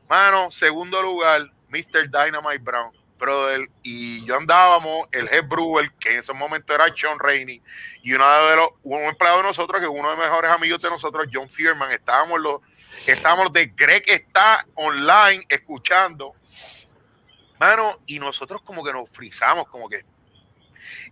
mano, segundo lugar, Mr. Dynamite Brown, brother, y yo andábamos, el head brewer, que en ese momento era John Rainey, y uno de los, un empleado de nosotros, que es uno de los mejores amigos de nosotros, John Fierman, estábamos los, estábamos de Greg está online escuchando, mano, y nosotros como que nos frizamos, como que,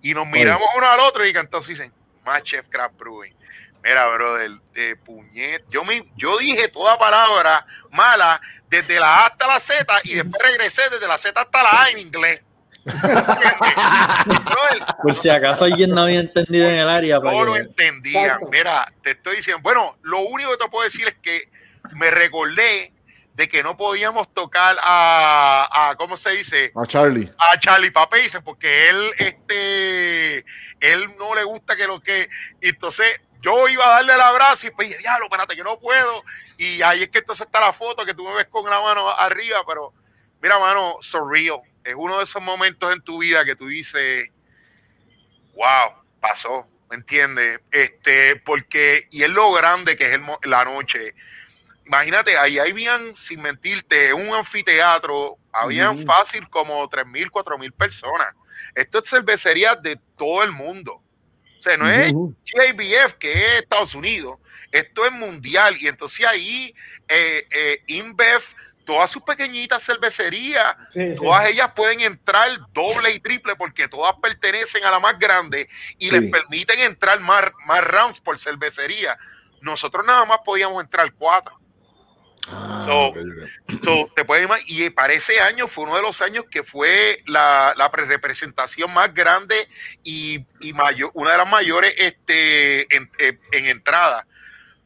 y nos miramos uno al otro y cantamos y dicen, más Chef Craft Brewing. Mira, brother, de puñet. Yo, me, yo dije toda palabra mala desde la A hasta la Z y después regresé desde la Z hasta la A en inglés. *laughs* Por si acaso alguien no había entendido en el área. No lo entendía. Mira, te estoy diciendo, bueno, lo único que te puedo decir es que me recordé de que no podíamos tocar a, a ¿cómo se dice? A Charlie. A Charlie Papaisen, porque él, este, él no le gusta que lo que, entonces yo iba a darle el abrazo y pues diablo, espérate, que no puedo. Y ahí es que entonces está la foto que tú me ves con la mano arriba, pero mira, mano, surreal. Es uno de esos momentos en tu vida que tú dices, wow, pasó, ¿me entiendes? Este, porque, y es lo grande que es la noche. Imagínate, ahí habían, sin mentirte, un anfiteatro, habían fácil como 3.000, 4.000 personas. Esto es cervecería de todo el mundo. O sea, no es JBF, que es Estados Unidos, esto es mundial. Y entonces ahí eh, eh, InBev, todas sus pequeñitas cervecerías, todas ellas pueden entrar doble y triple porque todas pertenecen a la más grande y les permiten entrar más, más rounds por cervecería. Nosotros nada más podíamos entrar cuatro. Ah, so, te puedes y para ese año fue uno de los años que fue la, la representación más grande y, y, mayor, una de las mayores este, en, eh, en, entrada.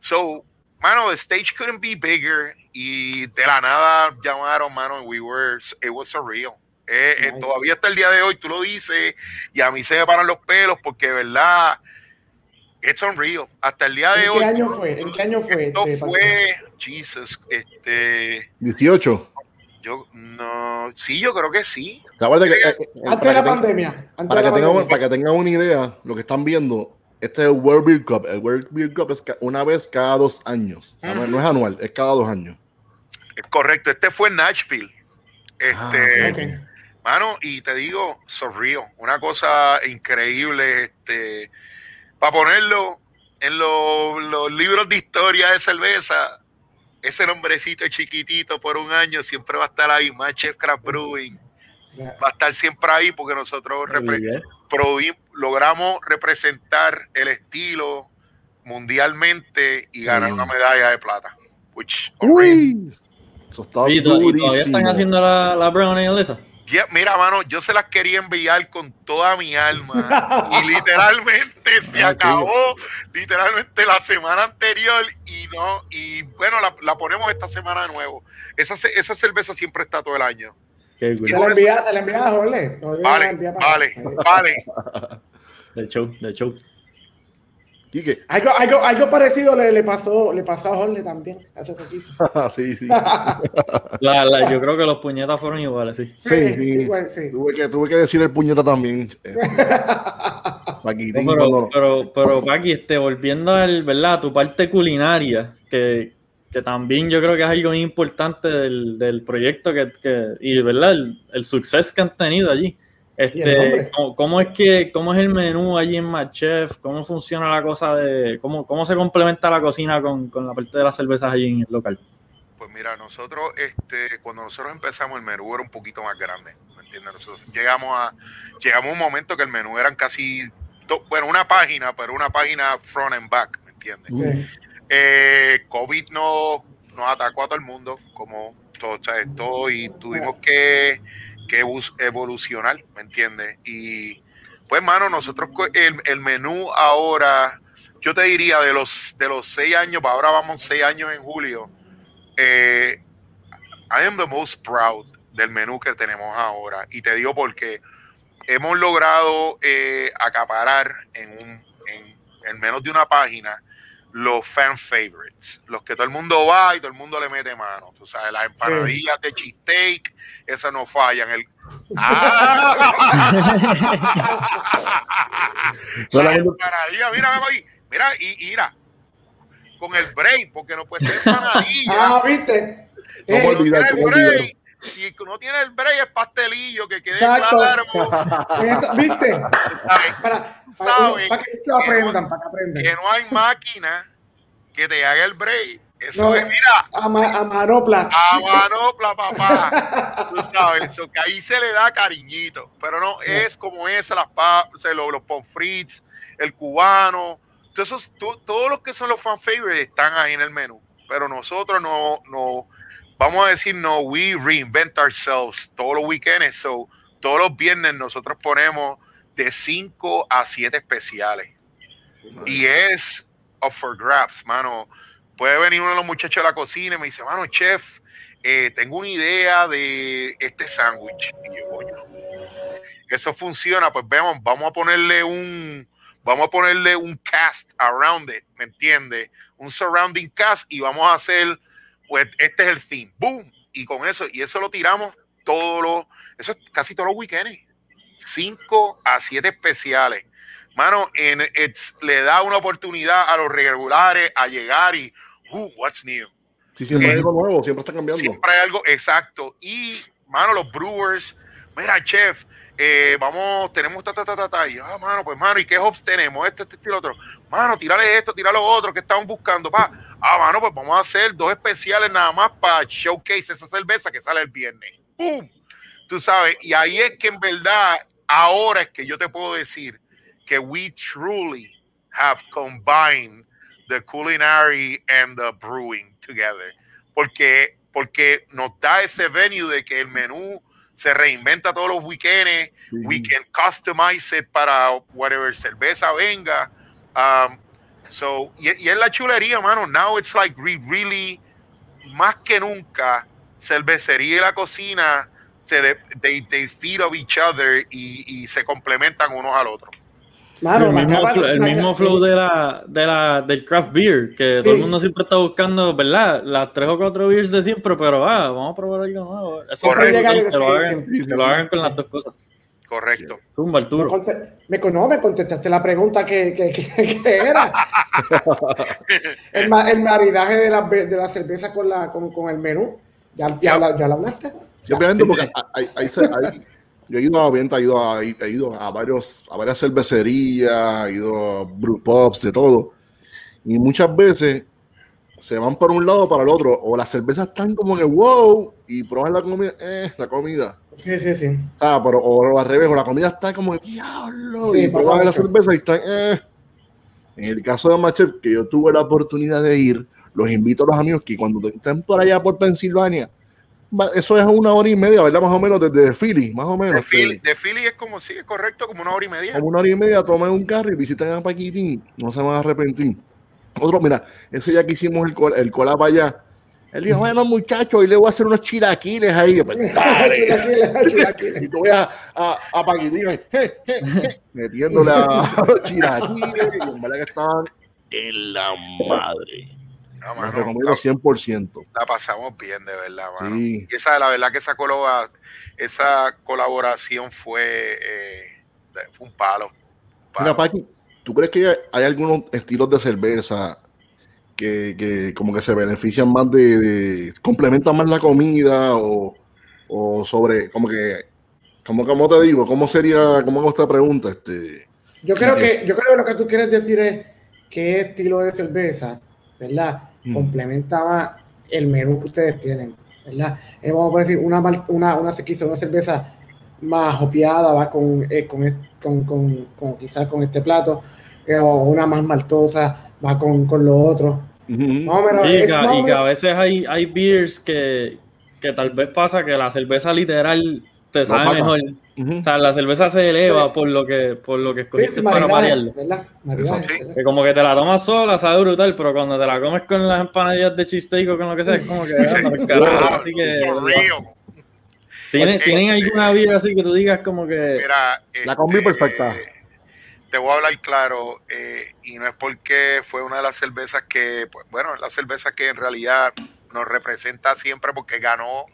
So, mano, the stage couldn't be bigger y de la nada llamaron, mano, we were, it was surreal. Eh, eh, todavía hasta el día de hoy tú lo dices y a mí se me paran los pelos porque, verdad, It's unreal. Hasta el día de hoy. ¿En qué año fue? ¿En qué año fue? Esto este, fue, Jesus, este. 18. Yo no, sí, yo creo que sí. Que, eh, eh, antes de la pandemia. para, que tengan, para que tengan una idea, lo que están viendo, este es el World Beer Cup. El World Beer Cup es una vez cada dos años. no, es anual, es cada dos años. Es correcto. Este fue en Nashville. Este, ah, mano, y te digo, surreal. Una cosa increíble. Este para ponerlo en los libros de historia de cerveza, ese nombrecito chiquitito por un año siempre va a estar ahí, más Chef Craft Brewing. Va a estar siempre ahí porque nosotros logramos representar el estilo mundialmente y ganar una medalla de plata. Uy, ¿Y, todavía están haciendo la, la Brown esa? Mira, mano, yo se las quería enviar con toda mi alma y *laughs* literalmente se acabó, literalmente la semana anterior y no, y bueno, la, ponemos esta semana de nuevo. Esa, esa cerveza siempre está todo el año. Se la envía, se la envía a Jorge. Vale, vale, vale. *laughs* De show, de show. Algo, algo, algo parecido le, le, pasó, le pasó a Jorge también hace poquito. *laughs* sí, sí. *laughs* La, yo creo que los puñetas fueron iguales, sí. Sí, sí. sí. Tuve, que, tuve que decir el puñeta también. *laughs* Este, pero, pero, pero, Paqui, este, volviendo al, ¿verdad? a tu parte culinaria, que, que también yo creo que es algo muy importante del, del proyecto que, que, y ¿verdad? El, el suceso que han tenido allí. Este, ¿cómo, es que, ¿Cómo es el menú allí en Matchef? ¿Cómo funciona la cosa de, cómo, cómo se complementa la cocina con, con, la parte de las cervezas allí en el local? Pues mira, nosotros, este, cuando nosotros empezamos el menú era un poquito más grande, ¿me entiendes? Nosotros llegamos a, llegamos a un momento que el menú eran casi, bueno, una página, pero una página front and back, ¿me entiendes? Eh, COVID nos, nos atacó a todo el mundo, como todo, todo y tuvimos que que evolucionar, ¿me entiendes? Y pues, mano, nosotros el, el, menú ahora, yo te diría de los de los seis años, ahora vamos seis años en julio. Eh, I am the most proud del menú que tenemos ahora. Y te digo porque hemos logrado eh, acaparar en, un, en menos de una página los fan favorites, los que todo el mundo va y todo el mundo le mete mano. Tú sabes, las empanadillas de cheesesteak, esas no fallan. El... ¡Ah! mira, mira, mira, y, mira, con el break, porque no puede ser empanadilla. Ah, viste. No eh, olvidar, el break, si no tiene el break, es pastelillo, que quede Exacto. claro. *laughs* ¿Viste? Para, para, que aprendan, para que aprendan. Que no hay máquina que te haga el break. Eso es, mira. A, manopla. A manopla, papá. *laughs* Tú sabes, eso, que ahí se le da cariñito. Pero no, es como esa, las los, los pomfrits, el cubano. Entonces, todos los que son los fan favorites están ahí en el menú. Pero nosotros no, no, vamos a decir, no, we reinvent ourselves todos los weekends. So, todos los viernes nosotros ponemos de 5 a 7 especiales. Y es up for grabs, mano. Puede venir uno de los muchachos de la cocina y me dice, mano, chef, eh, tengo una idea de este sándwich. Y yo, coño, eso funciona, pues vemos, vamos a ponerle un, vamos a ponerle un cast around it, ¿me entiendes? Un surrounding cast y vamos a hacer, pues este es el theme, boom, y con eso, y eso lo tiramos todos los, eso es casi todos los weekends, 5 a 7 especiales. Mano, en, le da una oportunidad a los regulares a llegar y, uh, what's new? Sí, siempre hay algo nuevo, siempre está cambiando. Siempre hay algo, exacto. Y, mano, los brewers, mira, chef, eh, vamos, tenemos ta, ta, ta, ta, ta, y, ah, mano, pues, mano, ¿y qué hops tenemos? Este, este, este el otro. Mano, tírale esto, tírale lo otro, que estamos buscando? Pa, ah, mano, pues vamos a hacer dos especiales nada más para showcase esa cerveza que sale el viernes. ¡Pum! Tú sabes, y ahí es que en verdad, ahora es que yo te puedo decir que we truly have combined the culinary and the brewing together. Porque, porque nos da ese venue de que el menú se reinventa todos los weekends, we can customize it para whatever cerveza venga. Um, so, y, es la chulería, mano. Now it's like we really, más que nunca, cervecería y la cocina, se they, they feed of each other y, y se complementan unos al otro el, mismo, flow, de la, de la, del craft beer, que todo el mundo siempre está buscando, ¿verdad? Las tres o cuatro beers de siempre, pero ah, vamos a probar algo nuevo. Eso Correcto. Que, lo hagan, que lo hagan con las dos cosas. Correcto. Tumba, Arturo. Me, no, me contestaste la pregunta que, que, que, *laughs* era. el, el, maridaje de la, de la cerveza con, la, con, con el menú. ¿Ya, ya, ya, ya lo hablaste? obviamente, porque hay, hay, hay yo he ido a venta, he ido a, he ido a, varios, a varias cervecerías, he ido a brew pubs, de todo. Y muchas veces se van por un lado para el otro, o las cervezas están como en el wow y prueban la comida, eh, la comida. Sí, sí, sí. Ah, pero o al revés, o la comida está como diablo, sí, y prueban la cerveza y están, eh. En el caso de Machef, que yo tuve la oportunidad de ir, los invito a los amigos que cuando estén por allá por Pensilvania, eso es una hora y media, ¿verdad? Más o menos desde Philly, más o menos. De Philly, es como, sí, es correcto, como una hora y media. Como una hora y media, tomen un carro y visiten a Paquitín, no se van a arrepentir. Otro, mira, ese día que hicimos el, el cola para allá, él dijo, bueno, muchachos, hoy le voy a hacer unos chilaquiles ahí. *laughs* Pues, y tú voy a, a, a Paquitín, metiéndole a *laughs* los chilaquiles, y en verdad que estaban en la madre. No, mano, recomiendo 100%. La pasamos bien, de verdad, mano. Y esa, la verdad que esa, esa colaboración fue, eh, fue un palo. Mira, Paqui, ¿tú crees que hay algunos estilos de cerveza que, que como que se benefician más de, complementan más la comida o, o sobre, como que, como, como te digo, ¿cómo sería, cómo hago esta pregunta? Este, yo creo que, yo creo que lo que tú quieres decir es qué estilo de cerveza, ¿verdad? Mm. complementa más el menú que ustedes tienen, ¿verdad? Eh, vamos a decir, una, una, una, una cerveza más hopiada va con, eh, con, con, con, quizás con este plato, eh, o una más maltosa va con, con lo otro. sí, y que a veces hay, hay beers que, que tal vez pasa que la cerveza literal te sabe mejor. O sea, la cerveza se eleva por lo que por lo que escogiste para marearlo. Que como que te la tomas sola, sabe brutal, pero cuando te la comes con las empanadillas de cheesesteak o con lo que sea, es como que así que ¿Tienen, ¿Tienen alguna vida así que tú digas como que Mira, la combi este, perfecta? Te voy a hablar claro, eh, y no es porque fue una de las cervezas que, pues, bueno, la cerveza que en realidad nos representa siempre porque ganó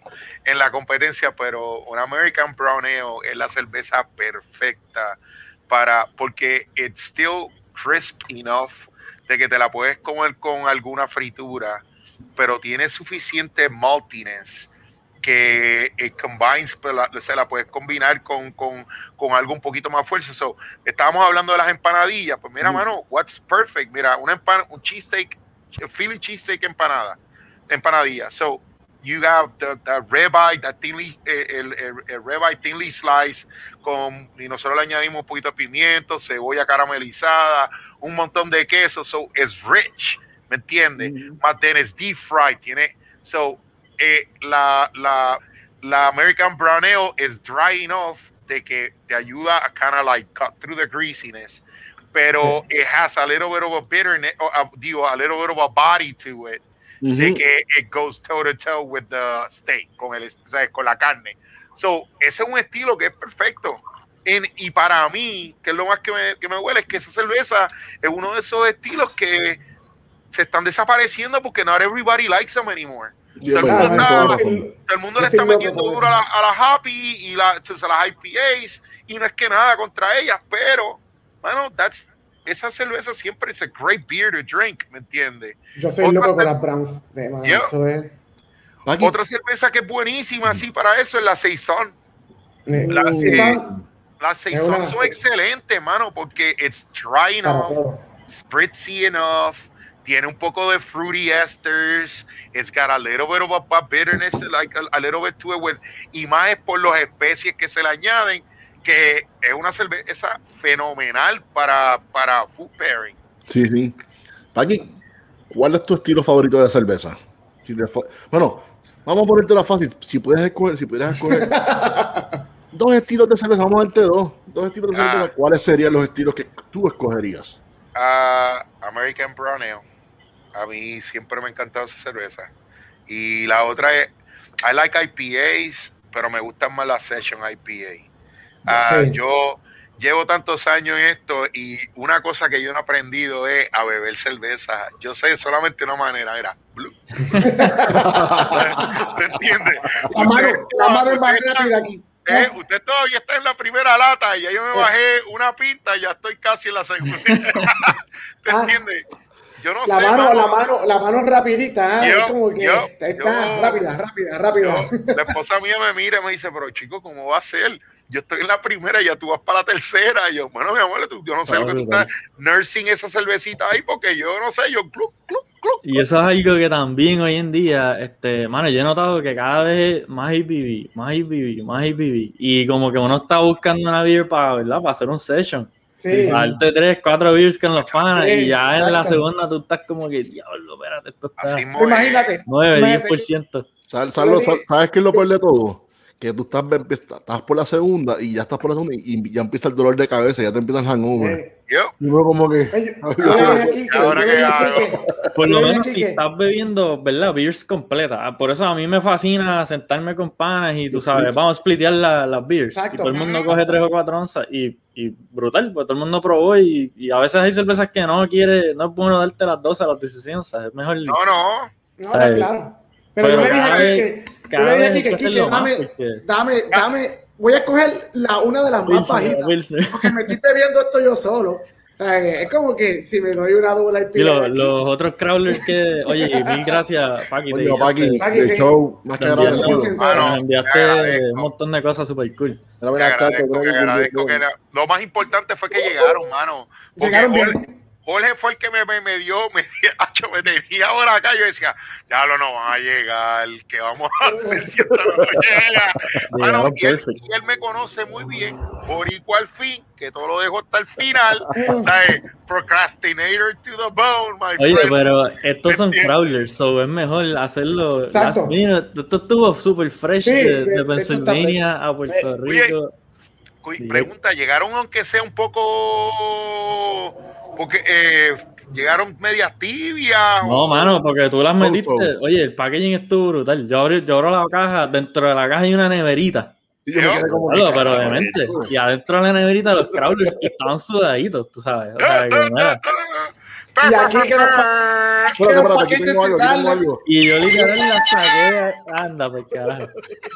en la competencia, pero un American Brown Ale es la cerveza perfecta para, porque it's still crisp enough de que te la puedes comer con alguna fritura, pero tiene suficiente maltiness que it combines, pues, se la puedes combinar con, con, con, algo un poquito más fuerte. So, estábamos hablando de las empanadillas, pues mira, mano, what's perfect, mira, una empan un cheesesteak, Philly cheesesteak empanada empanadilla. So you have the, the ribeye, the thinly, eh, el, el, el ribeye thinly slice con, y nosotros le añadimos un poquito de pimiento, cebolla caramelizada, un montón de queso. So it's rich, ¿me entiendes? Mm -hmm. deep fried, tiene, so eh, la, la, la American Brown Ale is dry enough de que te ayuda a kind of like cut through the greasiness, pero it has a little bit of a bitterness, or, digo, a little bit of a body to it, de que it goes toe to toe with the steak, con, el, o sea, con la carne. So, ese es un estilo que es perfecto. En, y para mí, que es lo más que me, que me huele, es que esa cerveza es uno de esos estilos que se están desapareciendo porque not everybody likes them anymore. todo, el mundo, está, el mundo le está metiendo duro a, las Happy y la, a las IPAs y no es que nada contra ellas, pero, bueno, that's, esa cerveza siempre es a great beer to drink, ¿me entiendes? Yo soy loco con las Browns. Otra cerveza que es buenísima, así para eso, es la Saison. Eh, las Saison son excelentes, mano, porque it's dry enough, spritzy enough, tiene un poco de fruity esters, it's got a little bit of a bitterness, like a, little bit to it, y más es por las especies que se le añaden, que es una cerveza fenomenal para, para food pairing. Sí, sí. Paqui, ¿cuál es tu estilo favorito de cerveza? bueno, vamos a ponerte la fácil. Si puedes escoger, si pudieras escoger *laughs* dos estilos de cerveza, vamos a darte dos. Dos estilos de cerveza. Ah. ¿Cuáles serían los estilos que tú escogerías? Uh, American Brown Ale. A mí siempre me ha encantado esa cerveza. Y la otra es, I like IPAs, pero me gustan más las Session IPA. Ah, yo llevo tantos años en esto y una cosa que yo he aprendido es a beber cerveza. Yo sé solamente una manera, era. ¿Me *laughs* entiendes? La mano, la mano es más rápida aquí. Eh, usted todavía está en la primera lata y ya yo me bajé una pinta y ya estoy casi en la segunda. *laughs* ¿Te ah. entiendes? Yo no la sé. Mano, la mano, la mano rapidita, ¿eh? es como que está rápida, rápida, rápida. la esposa mía me mira y me dice, pero chico, ¿cómo va a ser? Yo estoy en la primera y ya tú vas para la tercera. Y yo, bueno, mi amor, yo no sé lo que tú estás nursing esa cervecita ahí porque yo no sé, yo club, club, y eso es algo que también hoy en día, este, mano, yo he notado que cada vez más IPV, más IPV, más IPV. Y como que uno está buscando una beer para, ¿verdad? Para hacer un session. Sí. Darte tres, cuatro beers con los fans y ya en la segunda tú estás como que, diablo, espérate, esto está... Imagínate. 9, 10%. ¿Sabes, ¿Sabes qué es lo peor de todo? Que tú estás, estás por la segunda y ya estás por la segunda y, ya empieza el dolor de cabeza, ya te empieza el hangover. Eh, yo. Y luego como que... *laughs* ahora que Por lo menos si estás bebiendo, ¿verdad? Beers completas. Por eso a mí me fascina sentarme con panas y tú sabes, vamos a splitear las beers. Y todo el mundo coge tres o cuatro onzas y, y brutal, pues todo el mundo probó y, y, a veces hay cervezas que no quiere, no es bueno darte las 12 a las 16 onzas, es mejor... No, no. No, claro. Pero, yo le dije que, que, yo le dije que, que, dame, dame, dame, voy a escoger la, una de las más bajitas. Porque me estoy bebiendo esto yo solo. es como que si me doy una doble IP. Y los, los otros crawlers que. Oye, mil gracias, Paqui. Oye, Paqui, de show, más que agradecido. Nos enviaste un montón de cosas super cool. Te agradezco, te agradezco que lo más importante fue que llegaron, mano. Llegaron bien. Jorge fue el que me, me, me dio, *laughs* me, me tenía ahora acá. Yo decía, ya lo no van a llegar, ¿qué vamos a hacer si esto no *laughs* llega? Bueno, y, él, y, él, me conoce muy bien, por igual fin, que todo lo dejo hasta el final. ¿sabes? Procrastinator to the bone, my Oye, pero estos son crawlers, so es mejor hacerlo. Exacto. Mira, esto estuvo súper fresh sí, de, de, de, Pennsylvania a Puerto Rico. Oye, pregunta, ¿llegaron aunque sea un poco porque eh, llegaron medias tibias. No, mano, porque tú las metiste. Oye, el packaging estuvo brutal. Yo abro, yo abro la caja, dentro de la caja hay una neverita. Claro, pero obviamente. Y adentro de la neverita los crawlers estaban sudaditos, tú sabes. O sea, que, y aquí que Y yo literal la saqué, anda, pues carajo.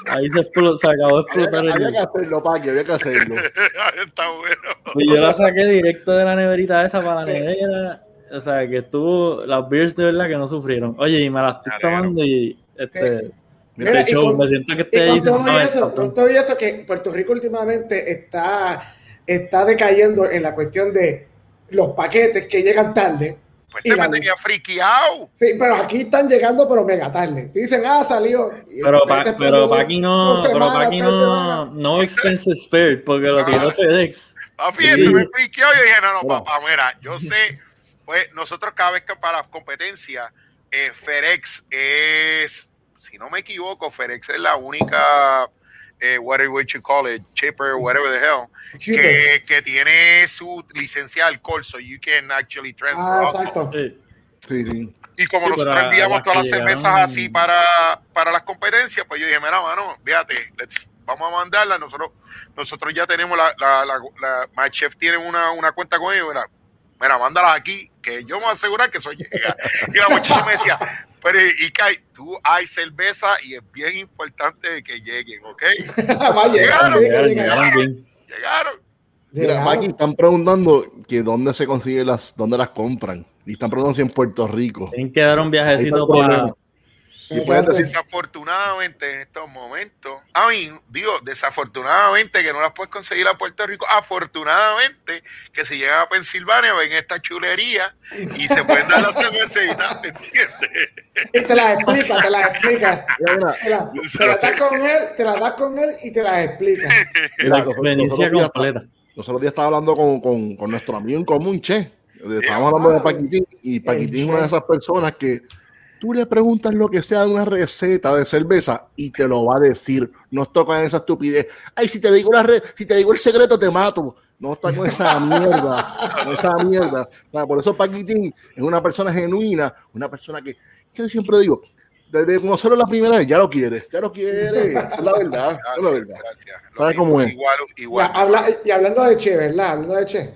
Ahí se, se acabó de explotar. Había, que hacerlo, Paqui, había que hacerlo. Está bueno. Y yo la saqué directo de la neverita esa para la nevera. O sea, que estuvo, las beers de verdad que no sufrieron. Oye, y me las estoy tomando y este. Mira, show, me siento que estoy ahí. Con todo, eso, con todo eso que Puerto Rico últimamente está, está decayendo en la cuestión de los paquetes que llegan tarde. Pues te me tenía friqueado. Sí, pero aquí están llegando, pero mega tarde. Te dicen, ah, salió. Pero para pa aquí no, pero para aquí no, no expense spared, porque lo tiró FedEx. Papi, sí. me friqueó y dije, no, no, papá, mira, yo sé, pues nosotros cada vez que para la competencia, eh, FedEx es, si no me equivoco, FedEx es la única eh, whatever you call it, chipper, whatever the hell, que, que, tiene su licencia de alcohol, so you can actually transfer. Ah, exacto. Sí, sí. Y como nosotros enviamos todas las cervezas así para, para las competencias, pues yo dije, mira, mano, fíjate, vamos a mandarla. Nosotros, nosotros ya tenemos la, la, la, la My Chef tiene una, una cuenta con ellos, mira, mira, mándalas aquí, que yo me voy a asegurar que eso llega. Y la muchacha me decía, pero y Kai, tú hay cerveza y es bien importante que lleguen, ¿ok? *laughs* llegaron, llegaron, llegaron. Mira, Maki, están preguntando que dónde se consiguen las, dónde las compran. Y están preguntando si en Puerto Rico. Tienen que dar un viajecito para, Desafortunadamente en estos momentos, a mí, digo, desafortunadamente que no las puedes conseguir a Puerto Rico, afortunadamente que si llegan a Pensilvania ven esta chulería y se pueden dar la cervecita, ¿entiendes? Y te la explica, te la explica. Te la, das con él, te la das con él y te la explica. La experiencia completa. Nosotros días estaba hablando con, con, con, nuestro amigo en común, Che. Estábamos hablando de Paquitín y Paquitín es una de esas personas que tú le preguntas lo que sea de una receta de cerveza y te lo va a decir. No con esa estupidez. Ay, si te digo la si te digo el secreto, te mato. No está con esa mierda, con esa mierda. por eso Paquitín es una persona genuina, una persona que, que yo siempre digo, desde conocerlo la primera vez, ya lo quiere, ya lo quiere, es la verdad, es la verdad. ¿Sabes cómo es? Igual, igual. y hablando de Che, ¿verdad? Hablando de Che.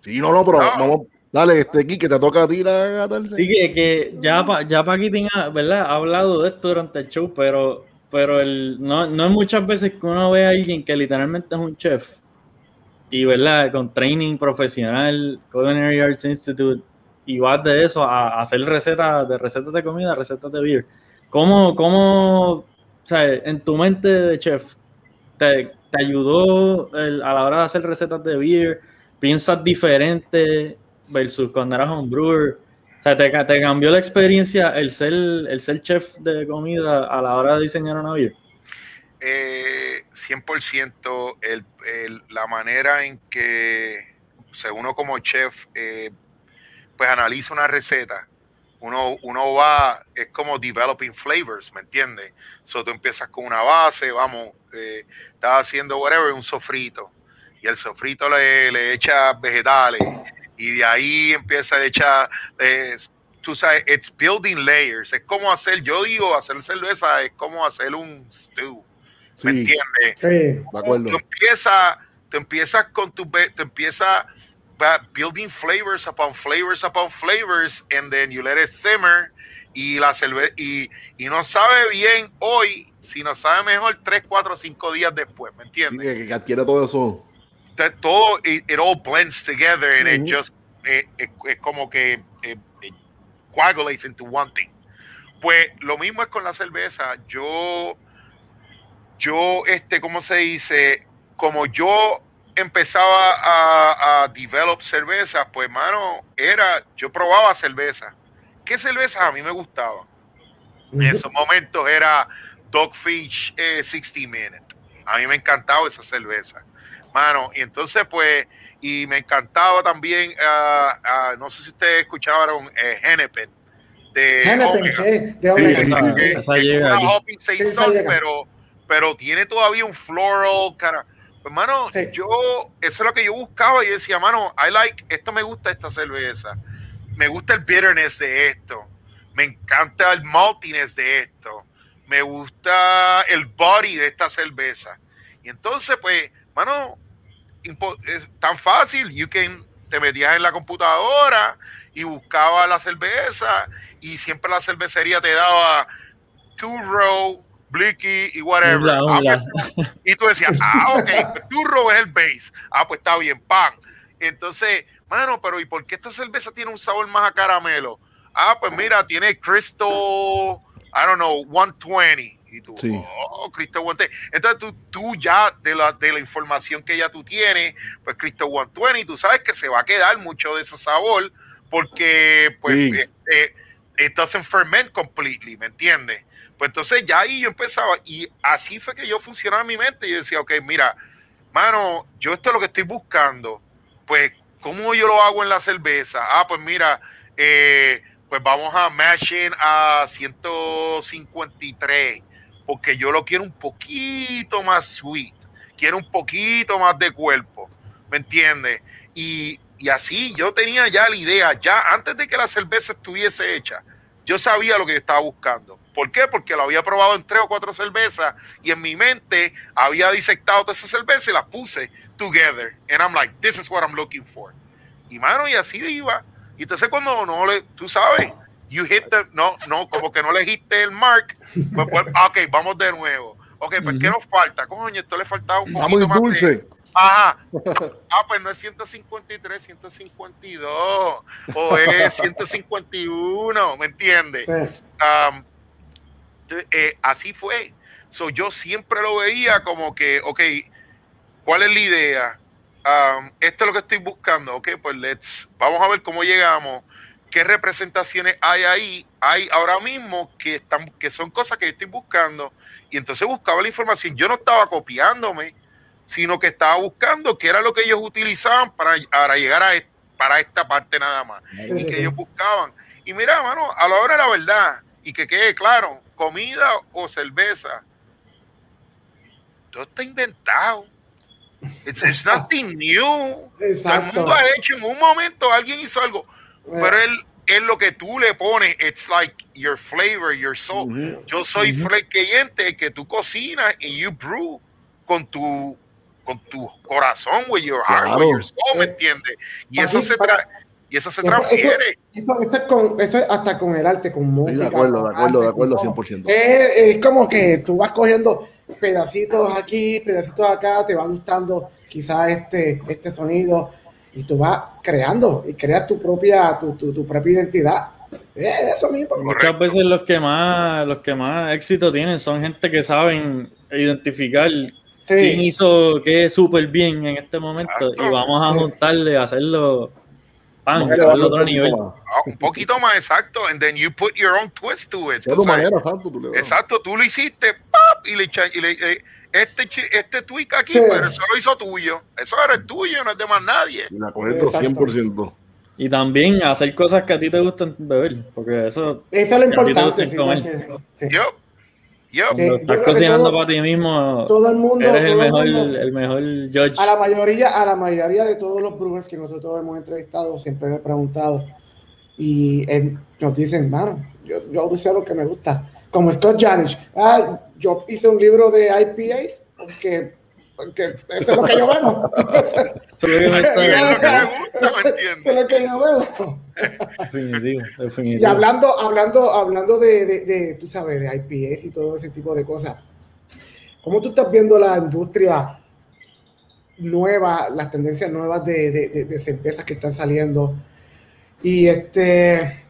Sí, no, no, pero vamos, Dale, este, que te toca a ti la Sí, que, ya, ya Paquitín ¿verdad? ha hablado de esto durante el show, pero, pero el, no, no es muchas veces que uno ve a alguien que literalmente es un chef y, ¿verdad? Con training profesional, Culinary Arts Institute, y vas de eso a, hacer recetas de recetas de comida, recetas de beer. ¿Cómo, cómo o sea, en tu mente de chef, te, te ayudó a la hora de hacer recetas de beer? ¿Piensas diferente? Versus cuando eras un brewer. O sea, te, te, cambió la experiencia el ser, el ser chef de comida a la hora de diseñar una vida. Eh, 100% el, la manera en que o uno como chef eh, pues analiza una receta. Uno, uno va, es como developing flavors, ¿me entiendes? So, tú empiezas con una base, vamos, eh, estás haciendo whatever, un sofrito. Y el sofrito le, le echa vegetales y de ahí empieza a echar, tú sabes, it's building layers. Es como hacer, yo digo, hacer cerveza es como hacer un stew. ¿Me entiendes? Sí, de acuerdo. Tú empiezas, tú empiezas con tu, tú empiezas building flavors upon flavors upon flavors, and then you let it simmer, y la cerveza, y, y no sabe bien hoy, sino sabe mejor 3, 4, 5 días después, ¿me entiendes? Sí, que adquiere todo eso todo, it, it, all blends together and it just, es como que it, coagulates into one thing. Pues lo mismo es con la cerveza. Yo, yo, este, ¿cómo se dice? Como yo empezaba a, a develop cerveza, pues, mano, era, yo probaba cerveza. ¿Qué cerveza a mí me gustaba? En esos momentos era Dogfish 60 eh, Minute. A mí me encantaba esa cerveza mano. Y entonces, pues, y me encantaba también, uh, uh, no sé si ustedes escucharon eh, Hennepin. De Hennepin, sí, de Omega. Sí, una Hopping pero, pero tiene todavía un floral, cara. Pues, mano, yo, eso es lo que yo buscaba y decía, mano, I like, esto me gusta esta cerveza. Me gusta el bitterness de esto. Me encanta el maltiness de esto. Me gusta el body de esta cerveza. Y entonces, pues, mano, es tan fácil. You can, te metías en la computadora y buscaba la cerveza y siempre la cervecería te daba two row, blicky y whatever. Ah, pues, y tú decías, ah, ok, *laughs* pues two row es el base. Ah, pues está bien, pan. Entonces, mano, pero ¿y por qué esta cerveza tiene un sabor más a caramelo? Ah, pues mira, tiene Crystal, I don't know, 120 y tú, oh, Cristo Guante. Entonces tú, tú ya, de la, de la información que ya tú tienes, pues Cristo 120, tú sabes que se va a quedar mucho de ese sabor porque, pues, sí. este, it doesn't ferment completely, ¿me entiendes? Pues entonces ya ahí yo empezaba y así fue que yo funcionaba en mi mente. Y yo decía, ok, mira, mano, yo esto es lo que estoy buscando. Pues, ¿cómo yo lo hago en la cerveza? Ah, pues mira, eh, pues vamos a mashing a 153 porque yo lo quiero un poquito más sweet, quiero un poquito más de cuerpo, ¿me entiendes? Y, y así yo tenía ya la idea, ya antes de que la cerveza estuviese hecha, yo sabía lo que estaba buscando. ¿Por qué? Porque lo había probado en tres o cuatro cervezas y en mi mente había disectado todas esas cervezas y las puse together. And I'm like, this is what I'm looking for. Y y así iba. Y entonces cuando no le, tú sabes, you hit the, no, no, como que no le dijiste el mark, pues, pues ok, vamos de nuevo. Ok, pues ¿qué nos falta? Coño, esto le faltaba un poquito más dulce. Ajá. Ah, pues no es 153, 152. O es 151, ¿me entiendes? Um, eh, así fue. So, yo siempre lo veía como que, ok, ¿cuál es la idea? Um, esto es lo que estoy buscando. Ok, pues let's, vamos a ver cómo llegamos. ¿Qué representaciones hay ahí? Hay ahora mismo que, están, que son cosas que yo estoy buscando. Y entonces buscaba la información. Yo no estaba copiándome sino que estaba buscando qué era lo que ellos utilizaban para, para llegar a para esta parte nada más. y que ellos buscaban. Y mira, mano, a la hora de la verdad, y que quede claro, comida o cerveza, todo está inventado. It's, nothing new. Todo el mundo ha hecho en un momento, alguien hizo algo, pero él es lo que tú le pones, it's like your flavor, your soul. Yo soy uh que tú cocinas y you brew con tu con tu corazón, with your heart, with your soul, ¿me entiendes? Y eso se trae. Y eso se transfiere. Eso, eso, es con, eso es hasta con el arte, con música. de acuerdo, de acuerdo, de acuerdo, 100%. Es, es, como que tú vas cogiendo pedacitos aquí, pedacitos acá, te va gustando quizás este, este sonido y tú vas creando y creas tu propia, tu, tu, tu propia identidad. Eso mismo. Muchas veces los que más, los que más éxito tienen son gente que saben identificar quién hizo qué súper bien en este momento y vamos a juntarle, a hacerlo pan, a otro nivel. Ah, un poquito más exacto, and then you put your own twist to it. exacto, tú lo hiciste, y le, y le eh, este, este tweak aquí, pero eso lo hizo tuyo. Eso era tuyo, no es de más nadie. De acuerdo, 100%. Y también hacer cosas que a ti te gustan beber, porque eso, eso es lo importante. Yo, yo, estás cocinando para ti mismo. Todo el mundo. Eres el, mejor, el, mejor judge. A la mayoría, a la mayoría de todos los brewers que nosotros hemos entrevistado, siempre me he preguntado. Y nos dicen, mano, yo, yo sé lo que me gusta. Como Scott Janish, ah, yo hice un libro de IPAs porque porque eso es lo que yo veo. *laughs* eso es lo que me gusta, Eso es lo que yo veo. Definitivo, definitivo. Y hablando, hablando, hablando de, de, de, tú sabes, de IPS y todo ese tipo de cosas, ¿cómo tú estás viendo la industria nueva, las tendencias nuevas de, de, de cervezas que están saliendo? Y este,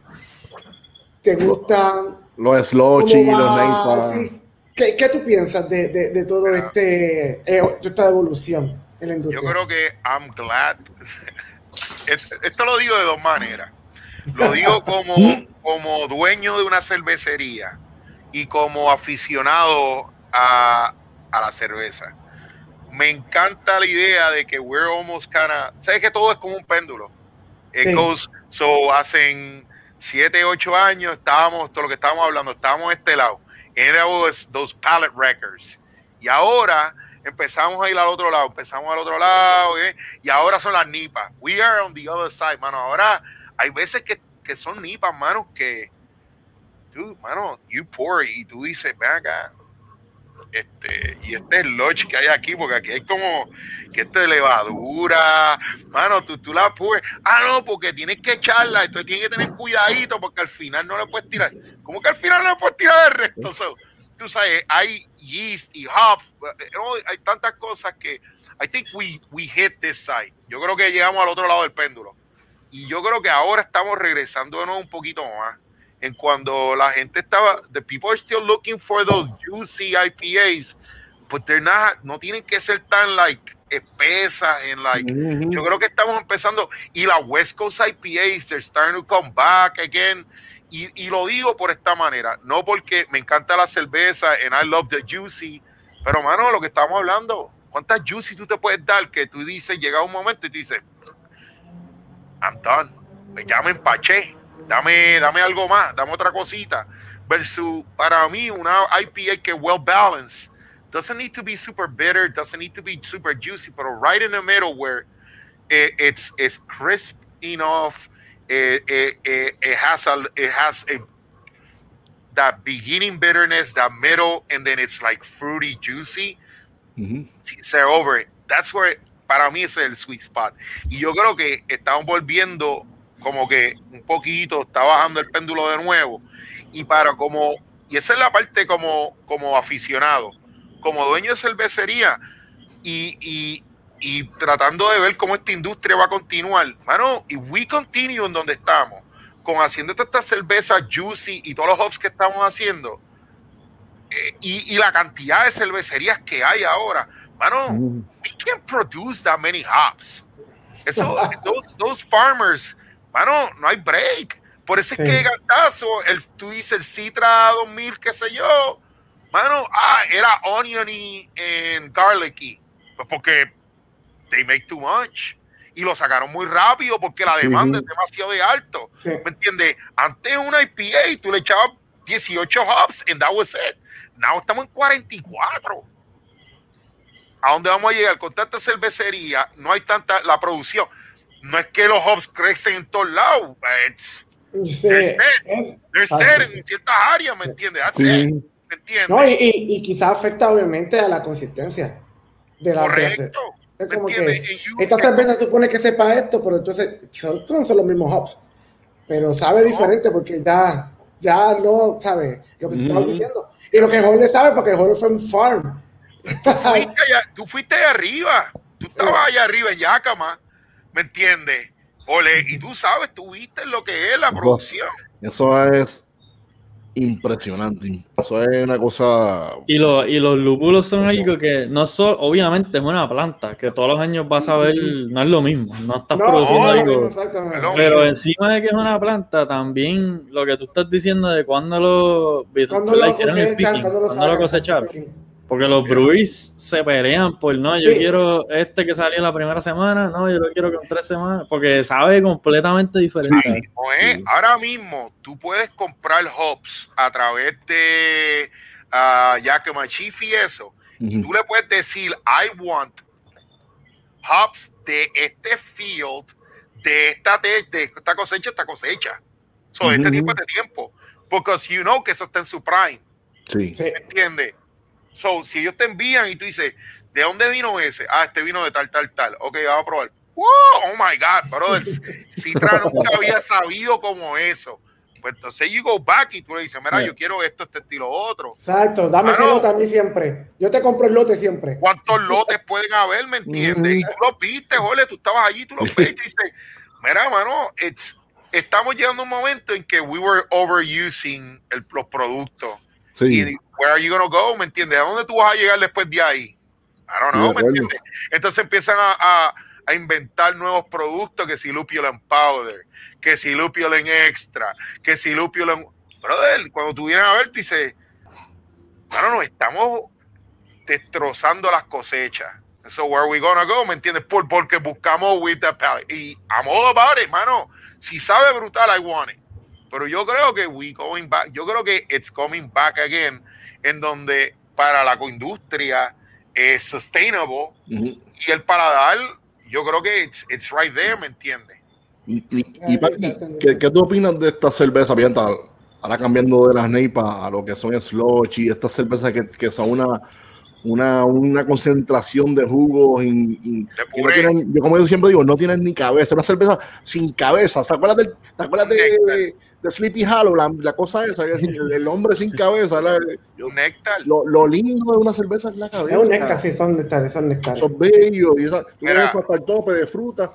¿te gustan? Los sloshy, los neighbors. ¿Qué, ¿Qué, tú piensas de, de, de todo este eh, esta evolución en la industria? Yo creo que I'm glad. *laughs* Esto lo digo de dos maneras. Lo digo como, como dueño de una cervecería y como aficionado a, a la cerveza. Me encanta la idea de que we're almost kind of. ¿Sabes que todo es como un péndulo? It goes, so, hace siete, ocho años estábamos, todo lo que estábamos hablando, estábamos a este lado era those pallet wreckers. Y ahora empezamos a ir al otro lado, empezamos al otro lado, ¿eh? y ahora son las nipas. We are on the other side, mano. Ahora hay veces que, que son nipas, mano, que, dude, mano, you pour y tú dices, ven acá, este, y este es el lodge que hay aquí, porque aquí hay como que esto de levadura, mano, tú, tú la puedes, ah, no, porque tienes que echarla, entonces tienes que tener cuidadito, porque al final no le puedes tirar, ¿cómo que al final no le puedes tirar el resto? tú sabes, hay yeast y hops, eh, hay tantas cosas que, I think we, we hit this side, yo creo que llegamos al otro lado del péndulo, y yo creo que ahora estamos regresando de nuevo un poquito más, en cuando la gente estaba, the people are still looking for those juicy IPAs, but they're not, no tienen que ser tan like espesas en like, yo creo que estamos empezando y la West Coast IPAs, they're starting to come back again. Y, y, lo digo por esta manera, no porque me encanta la cerveza and I love the juicy, pero mano, lo que estamos hablando, ¿cuántas juicy tú te puedes dar que tú dices, llega un momento y tú dices, I'm done, me llamen Pache, dame, dame algo más, dame otra cosita. Versus, para mí, una IPA que well balanced doesn't need to be super bitter, doesn't need to be super juicy, but right in the middle where it, it's it's crisp enough. It, it, it, it has a it has a that beginning bitterness, that middle, and then it's like fruity, juicy. Mm -hmm. over it. That's where para mí ese es el sweet spot. Y yo creo que estamos volviendo como que un poquito, está bajando el péndulo de nuevo. Y para como, y esa es la parte como, como aficionado, como dueño de cervecería y, y, y tratando de ver cómo esta industria va a continuar. Mano, y we continue en donde estamos, con haciendo estas cervezas juicy y todos los hops que estamos haciendo. Eh, y, y, la cantidad de cervecerías que hay ahora, mano, mm. we can't produce that many hops. Eso, *laughs* those, those, farmers, mano, no hay break. Por eso es que Gantazo, el, tú dices el Citra 2000, qué sé yo, mano, ah, era oniony and garlicky. Pues porque they make too much. Y lo sacaron muy rápido porque la demanda es demasiado de alto. ¿Me entiendes? Antes una IPA tú le echabas 18 hops and that was it. Now estamos en 44. ¿A dónde vamos a llegar? Con tanta cervecería, no hay tanta la producción. No es que los hops crecen en todos lados. It's, sí, en ciertas áreas, ¿me entiendes? ¿Me entiendes? No, y, y, quizás afecta obviamente a la consistencia de la Correcto. Es como que esta cerveza supone que sepa esto, pero entonces son, son los mismos hops. Pero sabe diferente porque ya, ya no sabe lo que tú estabas diciendo. Y lo que Jorge sabe, porque Jorge fue un farm. Tú fuiste, allá, arriba. Tú *laughs* estabas allá arriba en Yakama. ¿Me entiendes? Ole, y tú sabes, tú viste lo que es la producción. Eso es impresionante. Eso es una cosa. Y, lo, y los lúpulos son algo que no son, obviamente es una planta, que todos los años vas a ver, no es lo mismo, no estás produciendo algo. pero encima de que es una planta, también lo que tú estás diciendo de cuando lo, cuando lo, hicieron cuando lo cosecharon. Porque los Bruins se pelean por no, yo quiero este que salió la primera semana, no, yo lo quiero con tres semanas, porque sabe completamente diferente. Ahora mismo tú puedes comprar hops a través de uh, Yakima Chief y eso, y tú le puedes decir, I want hops de este field, de esta, de, esta cosecha, esta cosecha. So, este tipo de tiempo. Porque you know que eso está en su prime. Sí. ¿Me entiendes? So, si ellos te envían y tú dices, ¿de dónde vino ese? Ah, este vino de tal, tal, tal. Ok, vamos a probar. Wow, oh my God, brother. Citra *laughs* nunca había sabido como eso. Pues entonces you go back y tú le dices, mira, yo quiero esto, este estilo, otro. Exacto, dame ese lote a mí siempre. Yo te compro el lote siempre. ¿Cuántos lotes pueden haber, me entiendes? Y tú lo viste, jole, tú estabas allí, tú lo *laughs* viste y dices, mira, mano, estamos llegando a un momento en que we were overusing el, los productos. Sí where are you gonna go? ¿Me entiendes? ¿A dónde tú vas a llegar después de ahí? I don't know, ¿me entiendes? Entonces empiezan a, a, inventar nuevos productos, que si Lupulin Powder, que si Lupulin Extra, que si Lupulin... Brother, cuando tú vienes a ver, tú dices, no, no, estamos destrozando las cosechas. So where are we gonna go? ¿Me entiendes? Por, porque buscamos with the palette. Y I'm all about it, mano. Si sabe brutal, I want it. Pero yo creo que we going back, yo creo que it's coming back again en donde para la industria es sustainable y el paladar, yo creo que it's, it's right there, ¿me entiendes? Y, ¿qué, ¿qué, tú opinas de esta cerveza, Pianta? Ahora cambiando de las neipas a lo que son slush y estas cervezas que, que son una, una, una, concentración de jugos y, yo como yo siempre digo, no tienen ni cabeza, una cerveza sin cabeza. ¿Te acuerdas, del, ¿te acuerdas de, de Sleepy Hollow, la, la cosa esa, el, hombre sin cabeza. La, néctar. Lo, lo, lindo de una cerveza es la cabeza. Es un néctar, sí, son néctares, son néctares. Son bellos, y esa, tú hasta el tope de fruta,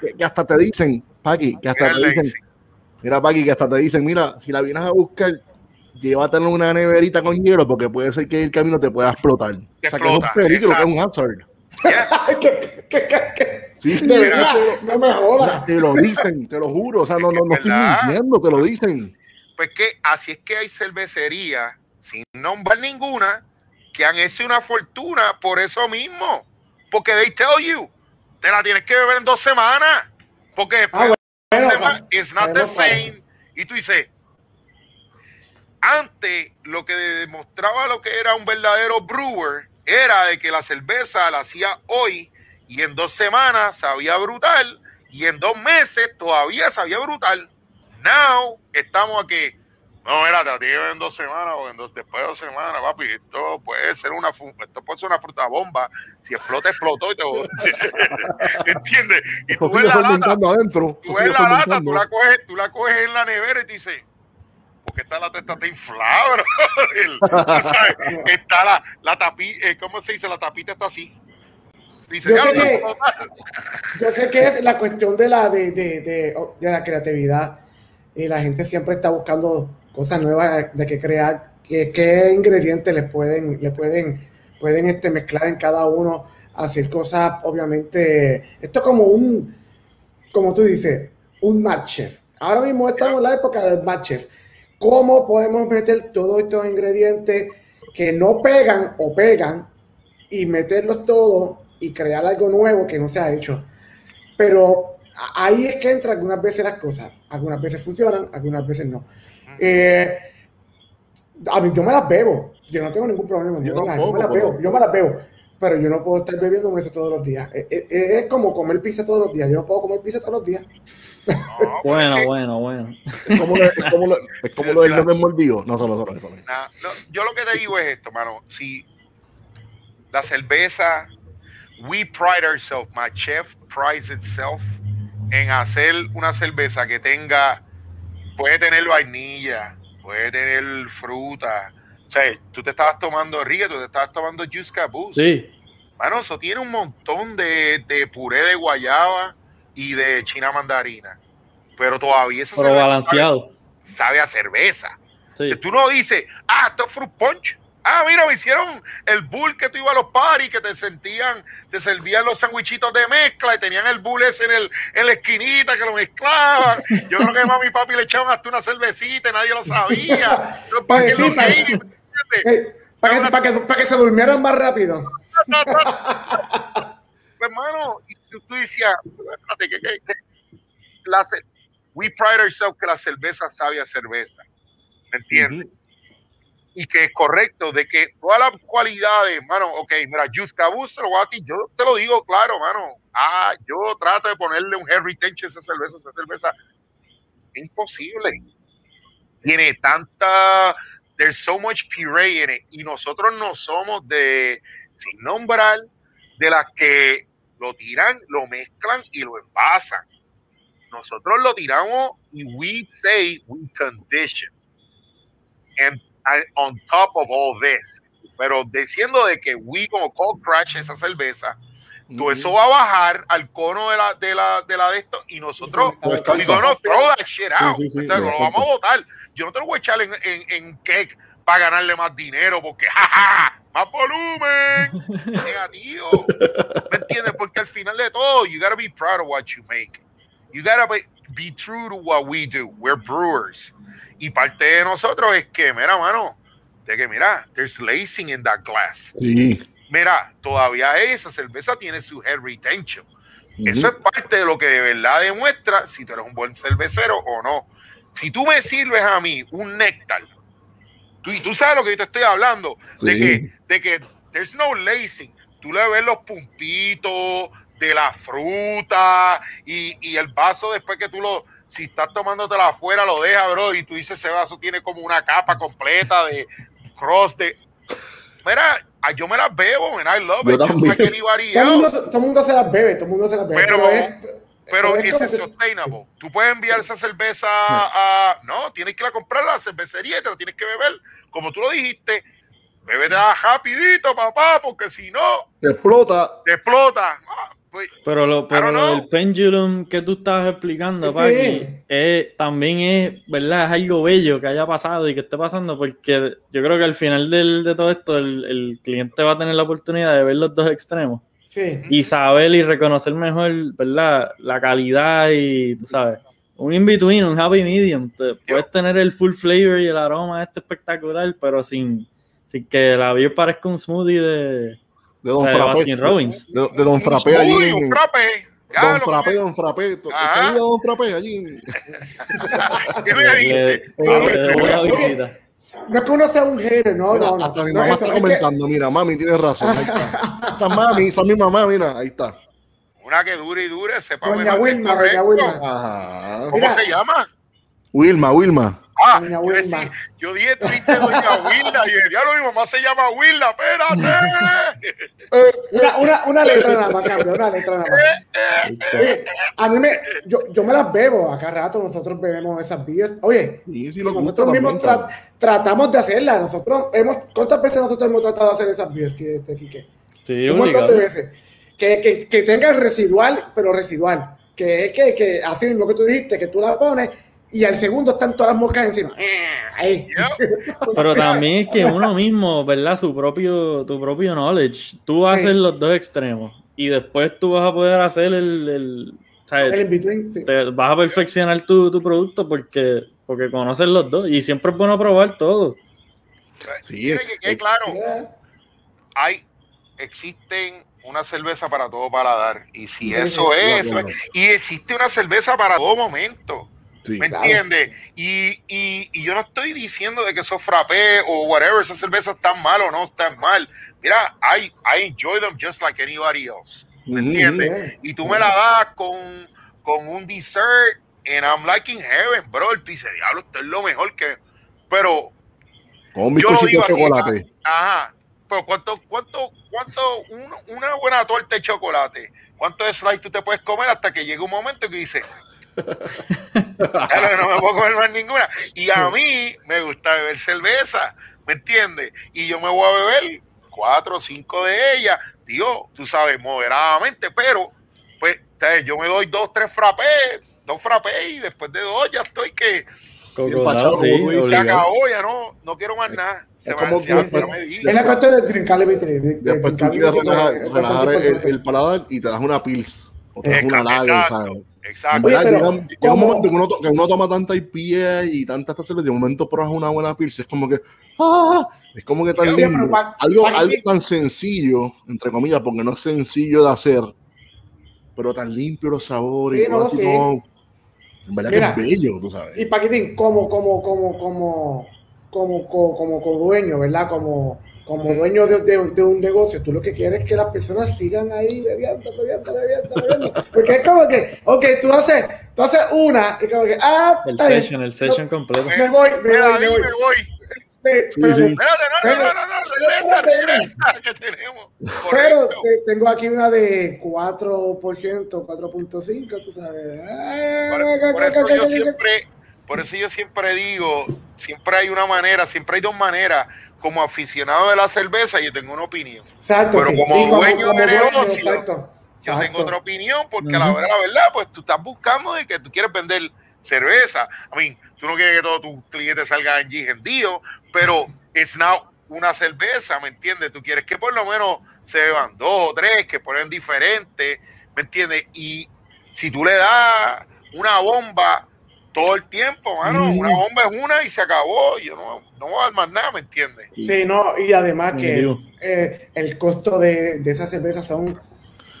que, que, hasta te dicen, Paqui, que hasta te dicen, mira Paqui, que hasta te dicen, mira, si la vienes a buscar, llévatela en una neverita con hielo, porque puede ser que el camino te pueda explotar. o sea, que es un peligro, que es un hazard. *laughs* ¿Qué, qué, qué, Sí, de verdad, no me jodas. Te lo dicen, te lo juro. O sea, no, no, no estoy mintiendo, te lo dicen. Pues que así es que hay cervecerías, sin nombrar ninguna, que han hecho una fortuna por eso mismo. Porque they tell you, te la tienes que beber en dos semanas. Porque después ah, bueno, it's not the same. Y tú dices, antes lo que demostraba lo que era un verdadero brewer era de que la cerveza la hacía hoy y en dos semanas sabía brutal y en dos meses todavía sabía brutal. Now estamos aquí. No, mira, te en dos semanas o en dos, después de dos semanas, papi. Esto puede ser una esto puede ser una fruta bomba. Si explota, explotó y te *laughs* ¿Entiendes? Y tú ves la lata, adentro, tú ves la lata, tú la, coges, tú la coges en la nevera y te dices, porque esta lata está inflada, *laughs* Está la, la tapita, eh, ¿cómo se dice? La tapita está así. Dice, yo, sé que, yo sé que es la cuestión de la, de, de, de, de la creatividad y la gente siempre está buscando cosas nuevas de que crear, qué ingredientes les pueden, le pueden, pueden este, mezclar en cada uno, hacer cosas, obviamente, esto es como un, como tú dices, un match chef. Ahora mismo estamos en la época del match chef. ¿Cómo podemos meter todos estos ingredientes que no pegan o pegan y meterlos todos y crear algo nuevo que no se ha hecho? Pero ahí es que entran algunas veces las cosas. Algunas veces funcionan, algunas veces no. Eh, a mí, yo me las bebo. Yo no tengo ningún problema. Yo, me las bebo. Yo me las bebo. Pero yo no puedo estar bebiendo eso todos los días. Eh, eh, es, como comer pizza todos los días. Yo no puedo comer pizza todos los días. Bueno, bueno, bueno. Es como lo, es como lo, es como lo del mordido. No, solo, solo, solo. yo lo que te digo es esto, mano. Si la cerveza, we pride ourselves, my chef prides itself en hacer una cerveza que tenga puede tener vainilla, puede tener fruta. O sea, tú te estabas tomando río, tú te estabas tomando juice caboose. Sí. Bueno, eso tiene un montón de, de, puré de guayaba y de china mandarina. Pero todavía eso Pero balanceado. Sabe, a cerveza. Si tú no dices, ah, esto es fruit punch, Ah, mira, me hicieron el bull que tú ibas a los paris, que te sentían, te servían los sandwichitos de mezcla y tenían el bull ese en, el, en la esquinita que lo mezclaban. Yo creo que mami y papi le echaban hasta una cervecita y nadie lo sabía. para, que, para, que, se durmieran más rápido. *laughs* pues, hermano, y tú, decías, espérate, que, que, que la, we pride ourselves que la cerveza sabe a cerveza. ¿Me entiendes? y que es correcto, de que todas las cualidades, mano, ok, mira, Juscabus, yo te lo digo claro, mano, ah, yo trato de ponerle un hair retention a esa cerveza, esa cerveza, imposible. Tiene tanta, there's so much puree in it, y nosotros no somos de, sin nombrar, de las que lo tiran, lo mezclan y lo envasan. Nosotros lo tiramos y we say we condition. And on top of all this. Pero diciendo de que we como Cold Crash esa cerveza, todo eso va a bajar al cono de la de la de, la de esto y nosotros we gonna throw that shit out. lo vamos a votar. Yo no te lo voy a echar en, en, en cake para ganarle más dinero porque *laughs* jaja, más volumen *laughs* negativo. ¿Me entiendes? Porque al final de todo, you gotta be proud of what you make. You gotta be, be true to what we do. We're brewers. Y parte de nosotros es que, mira, mano, de que, mira, there's lacing in that glass. Sí. Mira, todavía esa cerveza tiene su head retention. Eso es parte de lo que de verdad demuestra si tú eres un buen cervecero o no. Si tú me sirves a mí un néctar, tú, y tú sabes lo que yo te estoy hablando, de, que, de que there's no lacing. Tú le ves los puntitos de la fruta y, y el vaso después que tú lo, si estás tomándotela afuera, lo deja, bro, y tú dices ese vaso tiene como una capa completa de cross de. Mira, yo me las bebo, man, I love it. Todo el, mundo, todo el mundo se las bebe, todo el mundo se las bebe. Pero, pero, es, es sustainable. Tú puedes enviar esa cerveza a. No, tienes que ir a comprar a la cervecería y te la tienes que beber. Como tú lo dijiste, bébete rapidito, papá, porque si no. Te explota. Te explota. Ah, pero lo, pero lo del pendulum que tú estabas explicando, también es, ¿verdad? Es algo bello que haya pasado y que esté pasando, porque yo creo que al final de todo esto el, cliente va a tener la oportunidad de ver los dos extremos. Y saber y reconocer mejor, ¿verdad? La calidad y, tú sabes, un in-between, un happy medium. puedes tener el full flavor y el aroma este espectacular, pero sin, sin que la beer parezca un smoothie de de Don Frappé. De, Don Frappé allí. Un frappé. Don Frappé, Don Frappé. ¿Te Don Frappé allí? *laughs* ¿Qué me dijiste? No es que uno sea un hater, no, no, no. Hasta mi mamá está comentando, mira, mami, tienes razón. Ahí está. Esa mami, esa mi mamá, mira, ahí está. Una que dure y dure, sepa Doña Wilma, Doña Wilma. ¿Cómo se llama? Wilma, Wilma. Ah, yo, decía, yo dije triste Doña Wilda y el diablo mi mamá se llama Wilda, espérate. *laughs* una, una, una letra nada más, cambia, una letra nada más. a mí me, yo, yo me las bebo, acá rato nosotros bebemos esas beers. Oye, nosotros mismos tratamos de hacerlas. Nosotros hemos, ¿cuántas veces nosotros hemos tratado de hacer esas beers, que este, Kike? Sí, un montón de veces. Que, que, que tenga residual, pero residual. Que es que, que así mismo que tú dijiste, que tú la pones y al segundo están todas las moscas encima. *laughs* Pero también es que uno mismo, ¿verdad? Su propio, tu propio knowledge. Tú haces los dos extremos y después tú vas a poder hacer el, el, el in between, te vas a perfeccionar tu, tu, producto porque, porque conoces los dos y siempre es bueno probar todo. Sí, que quede claro. Hay, existen una cerveza para todo paladar y si eso es, y existe una cerveza para todo momento. ¿Me entiendes? Y, y, y, yo no estoy diciendo de que esos frappé o whatever, esas cervezas están mal o no están mal. Mira, I, I enjoy them just like anybody else. ¿Me entiendes? Y tú me la das con, con un dessert and I'm like in heaven, bro. El dice, diablo, esto es lo mejor que. Pero. Con un bizcochito de chocolate. Ajá. Pero ¿cuánto, cuánto, cuánto, una buena torta de chocolate? ¿Cuántos slices tú te puedes comer hasta que llegue un momento que dices, *laughs* no me puedo comer más ninguna. Y a mí me gusta beber cerveza, ¿me entiendes? Y yo me voy a beber cuatro o cinco de ellas, digo, tú sabes, moderadamente, pero pues yo me doy dos, tres frappés, dos frappés y después de dos ya estoy que se acabó, ya no, no quiero más nada. es como que, es la cuestión de trincarle de, Después tú quieres relajar, el, el, paladar y te das una pils o te das una lager, ¿sabes? Exacto. llega, un momento que uno, que uno, toma tanta IPA y tanta esta cerveza, de momento pruebas una buena pilsa, es como que, ¡ah! Es como que tan lindo. algo, algo tan sencillo, entre comillas, porque no es sencillo de hacer, pero tan limpio los sabores. Sí, no, sí. en verdad que es bello, tú sabes. Y para que como, como, como, como, como, como, como, como dueño, ¿verdad? Como como dueño de, de, de, un negocio, tú lo que quieres es que las personas sigan ahí bebiendo, bebiendo, bebiendo, bebiendo. Porque es como que, ok, tú haces, tú haces una, y como que, ah, el session, el session completo. Me voy, me voy, me voy. Me voy. Espérate, no, no, no, no, regresa, regresa, que tenemos. Pero tengo aquí una de 4%, 4.5, tú sabes. Por, por eso yo siempre, por eso yo siempre digo, siempre hay una manera, siempre hay dos maneras como aficionado de la cerveza, yo tengo una opinión. Exacto, Pero como, dueño de negocio, yo tengo otra opinión, porque la, verdad, la verdad, pues tú estás buscando de que tú quieres vender cerveza. A mí, tú no quieres que todos tus clientes salgan en pero es una cerveza, ¿me entiendes? Tú quieres que por lo menos se beban dos o tres, que ponen diferentes, ¿me entiendes? Y si tú le das una bomba todo el tiempo, mano. Una bomba es una y se acabó. Yo no, no voy a dar más nada, ¿me entiendes? Sí, no, y además que eh, el costo de, de esas cervezas son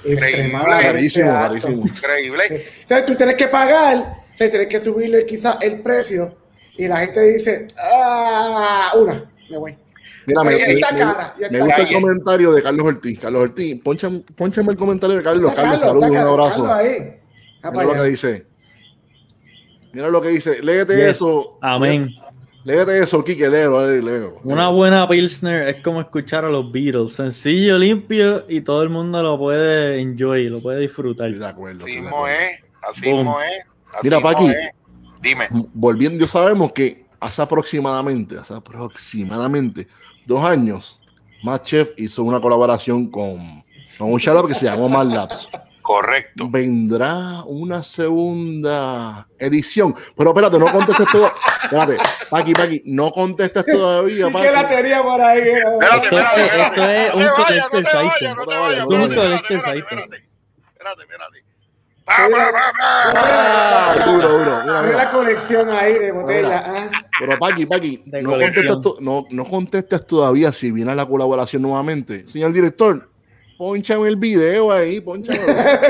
extremadamente Increíble. O sea, tú tienes que pagar, o sea, tienes que subirle quizás el precio y la gente dice, ah, una, me voy. Mira, me, me, gusta el comentario de Carlos Ortiz. Carlos Ortiz, ponchame, el comentario de Carlos. Carlos, saludos, un abrazo. Ahí. Mira lo que dice. Mira lo que dice. Léete eso. Amén. Léete eso, Kike, léelo, léelo, Una buena Pilsner es como escuchar a los Beatles. Sencillo, limpio y todo el mundo lo puede enjoy, lo puede disfrutar. De acuerdo. Así mismo es. Así mismo es. Mira, Paqui. Dime. Volviendo, sabemos que hace aproximadamente, hace aproximadamente dos años, Matt Chef hizo una colaboración con, con un shout que se llamó Mad Labs. Correcto. Vendrá una segunda edición. Pero espérate, no contestes todo. Espérate, Paqui, Paqui, no contestes todavía. ¿Qué la teoría por ahí? Espérate, espérate, Esto es un contexto site. Un contexto site. Espérate, espérate. Duro, duro. Mira, la colección ahí de botellas. Ah. Pero Paqui, Paqui, no contestes, no, no contestes todavía si viene la colaboración nuevamente. Señor director, ponchame el video ahí, ponchame.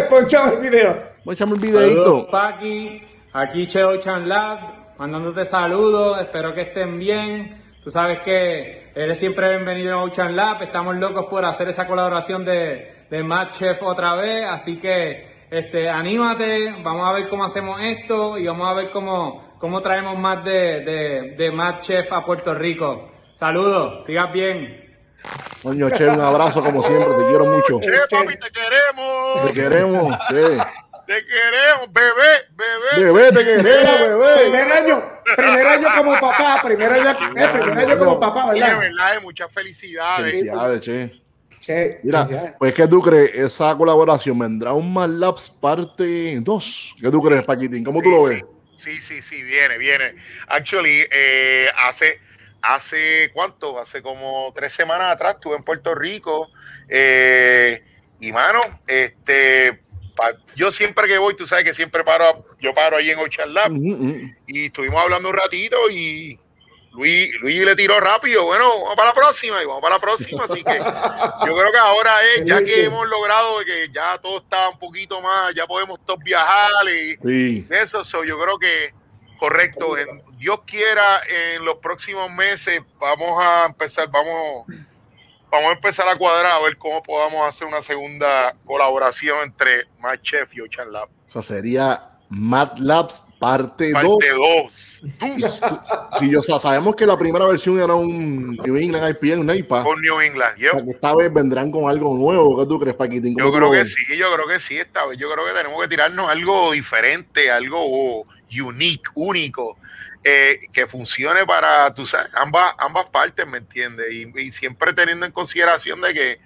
ponchame el video. *laughs* Ponchame el videito. Paqui, aquí Cheo Chan Lab, mandándote saludos, espero que estén bien. Tú sabes que eres siempre bienvenido a Ocean Lab. Estamos locos por hacer esa colaboración de, de Matt Chef otra vez. Así que este, anímate, vamos a ver cómo hacemos esto y vamos a ver cómo, cómo traemos más de, de, de Matt Chef a Puerto Rico. Saludos, sigas bien. Coño, Che, un abrazo como siempre, te quiero mucho. Che, papi, te queremos. Te queremos, Che. Te queremos, bebé, bebé. Bebé, te queremos, bebé. Primer año, primer año como *laughs* papá, primer año, eh, primer año como papá, ¿verdad? De verdad, muchas felicidades. Felicidades, Che. Che, Mira, pues ¿qué tú crees? Esa colaboración vendrá un Mad Labs parte 2. ¿Qué tú crees, Paquitín? ¿Cómo tú lo ves? Sí, sí, sí, viene, viene. Actually, eh, hace, hace cuánto, hace como tres semanas atrás estuve en Puerto Rico eh, y mano, este, yo siempre que voy, tú sabes que siempre paro, yo paro ahí en Ocean Lab y estuvimos hablando un ratito y Luis, Luis le tiró rápido, bueno, vamos para la próxima y vamos para la próxima, así que yo creo que ahora es, ya que hemos logrado que ya todo está un poquito más, ya podemos todos viajar y eso, yo creo que correcto, en, Dios quiera, en los próximos meses vamos a empezar, vamos vamos a empezar a cuadrar a ver cómo podamos hacer una segunda colaboración entre Chef y Ocean Lab. O sea, sería Mad Labs parte 2. Parte 2. Sí, yo, sabemos que la primera versión era un New England IPA, un IPA. Con New England, yo. esta vez vendrán con algo nuevo. ¿Qué tú crees, Paquitín? Yo creo que sí, yo creo que sí. Esta vez yo creo que tenemos que tirarnos algo diferente, algo unique, único. Eh, que funcione para tú sabes, ambas, ambas partes, ¿me entiendes? Y, siempre teniendo en consideración de que,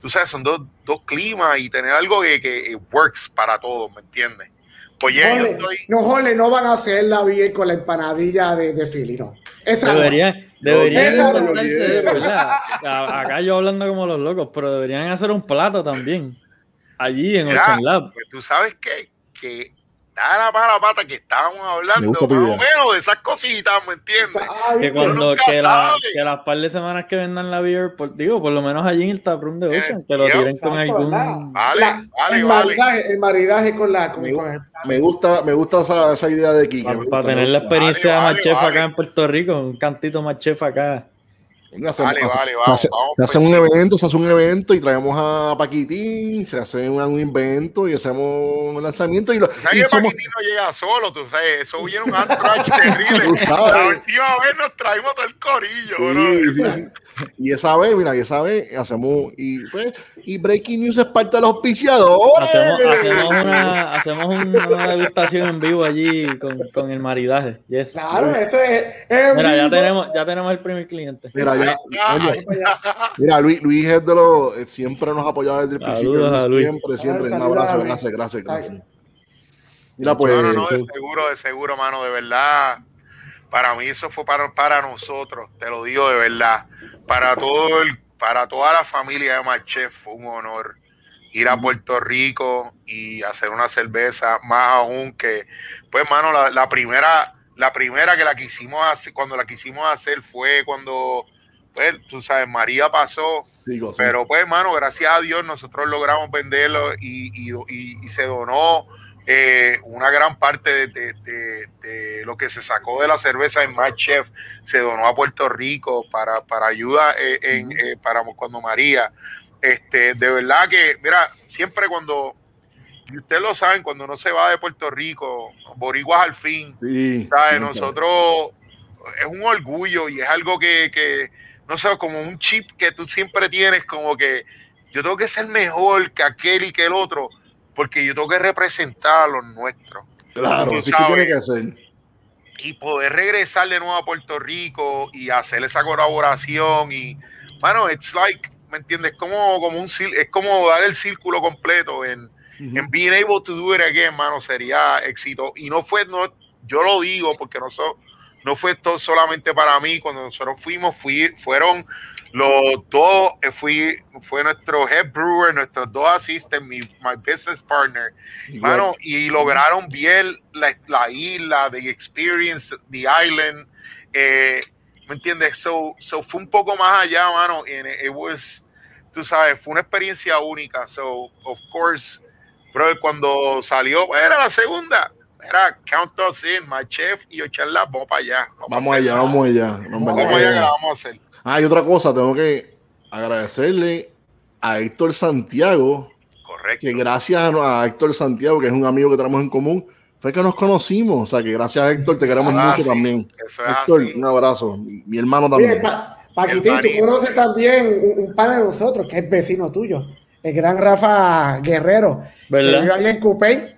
tú sabes, son dos, dos climas y tener algo que, que works para todos, ¿me entiendes? Yo estoy... No, jole, no van a hacer la bien con la empanadilla de, de Philly, no. Esa deberían, deberían ¿verdad? Acá yo hablando como los locos, pero deberían hacer un plato también. Allí en Ocean Lab. Pues tú sabes que, que da la mala pata que estábamos hablando, más o menos de esas cositas, ¿me entiendes? que cuando que, la, que, las par de semanas que vendan la beer, digo, por lo menos allí en el taproom de Ocean, eh, que lo tiren con algún. Vale, vale, el, vale. Maridaje, el maridaje con la. Con me, me, gusta, me gusta esa, esa idea de Kike. Para, para tener la experiencia vale, de Machef acá en Puerto Rico, un cantito Machef acá vale, vale, vamos. Se, hace un evento, se hace un evento y traemos a Paquitín, se hace un, un invento y hacemos un lanzamiento. Y, lo, y somos... Paquitín no llega solo, tú sabes, eso viene un antrax *laughs* terrible. La última vez nos traímos todo el corillo, sí, bro. Sí. Y esa vez, mira, y esa vez hacemos, y pues, y Breaking News es parte de los auspiciadores. Hacemos, hacemos, una, hacemos una degustación en vivo allí con, con el maridaje. Yes. Claro, eso es. mira, ya tenemos, ya tenemos el primer cliente. Mira, ya, oye, mira Luis, Luis es de los, eh, siempre nos ha apoyado desde el principio. A Luis. Siempre, siempre. Un abrazo, gracias, gracias, gracias. Mira, pues. No, no, no, de seguro, de seguro, mano, de verdad para mí eso fue para, para nosotros, te lo digo de verdad. Para todo el, para toda la familia de Machef fue un honor ir a Puerto Rico y hacer una cerveza, más aún que, pues, mano, la, primera, la primera que la quisimos hacer, cuando la quisimos hacer fue cuando, pues, tú sabes, María pasó, pero pues, mano, gracias a Dios nosotros logramos venderlo y, y se donó eh, una gran parte de, lo que se sacó de la cerveza en Mad Chef se donó a Puerto Rico para, para ayuda eh, en, eh, para cuando María. Este, de verdad que, mira, siempre cuando, y ustedes lo saben, cuando uno se va de Puerto Rico, Boriguas al fin, nosotros es un orgullo y es algo que, que, no sé, como un chip que tú siempre tienes, como que yo tengo que ser mejor que aquel y que el otro porque yo tengo que representar a los nuestros. Claro, así que tiene que hacer. Y poder regresar de nuevo a Puerto Rico y hacer esa colaboración y, bueno, it's like, ¿me entiendes? Como, como un, es como dar el círculo completo en, en being able to do it again, mano, sería éxito. Y no fue, no, yo lo digo porque no, no fue esto solamente para mí, cuando nosotros fuimos, fui, fueron los dos eh, fui, fue nuestro head brewer, nuestros dos assistants, mi my business partner, mano, y lograron bien la, la, isla, the experience, the island, eh, ¿me entiendes? So, so fue un poco más allá, mano, and it was, tú sabes, fue una experiencia única. So, of course, bro, cuando salió, era la segunda. Era Count Us In, My Chef y Ocharla, vamos para allá. Vamos, allá, vamos allá. Vamos, allá, vamos a hacer. Ah, y otra cosa, tengo que agradecerle a Héctor Santiago. Correcto. Que gracias a Héctor Santiago, que es un amigo que tenemos en común, fue que nos conocimos. O sea, que gracias a Héctor te queremos mucho también. Héctor, un abrazo. Mi, hermano también. Paquitín, tú conoces también un, un de nosotros, que es vecino tuyo, el gran Rafa Guerrero. ¿Verdad? Que vive ahí en Coupé.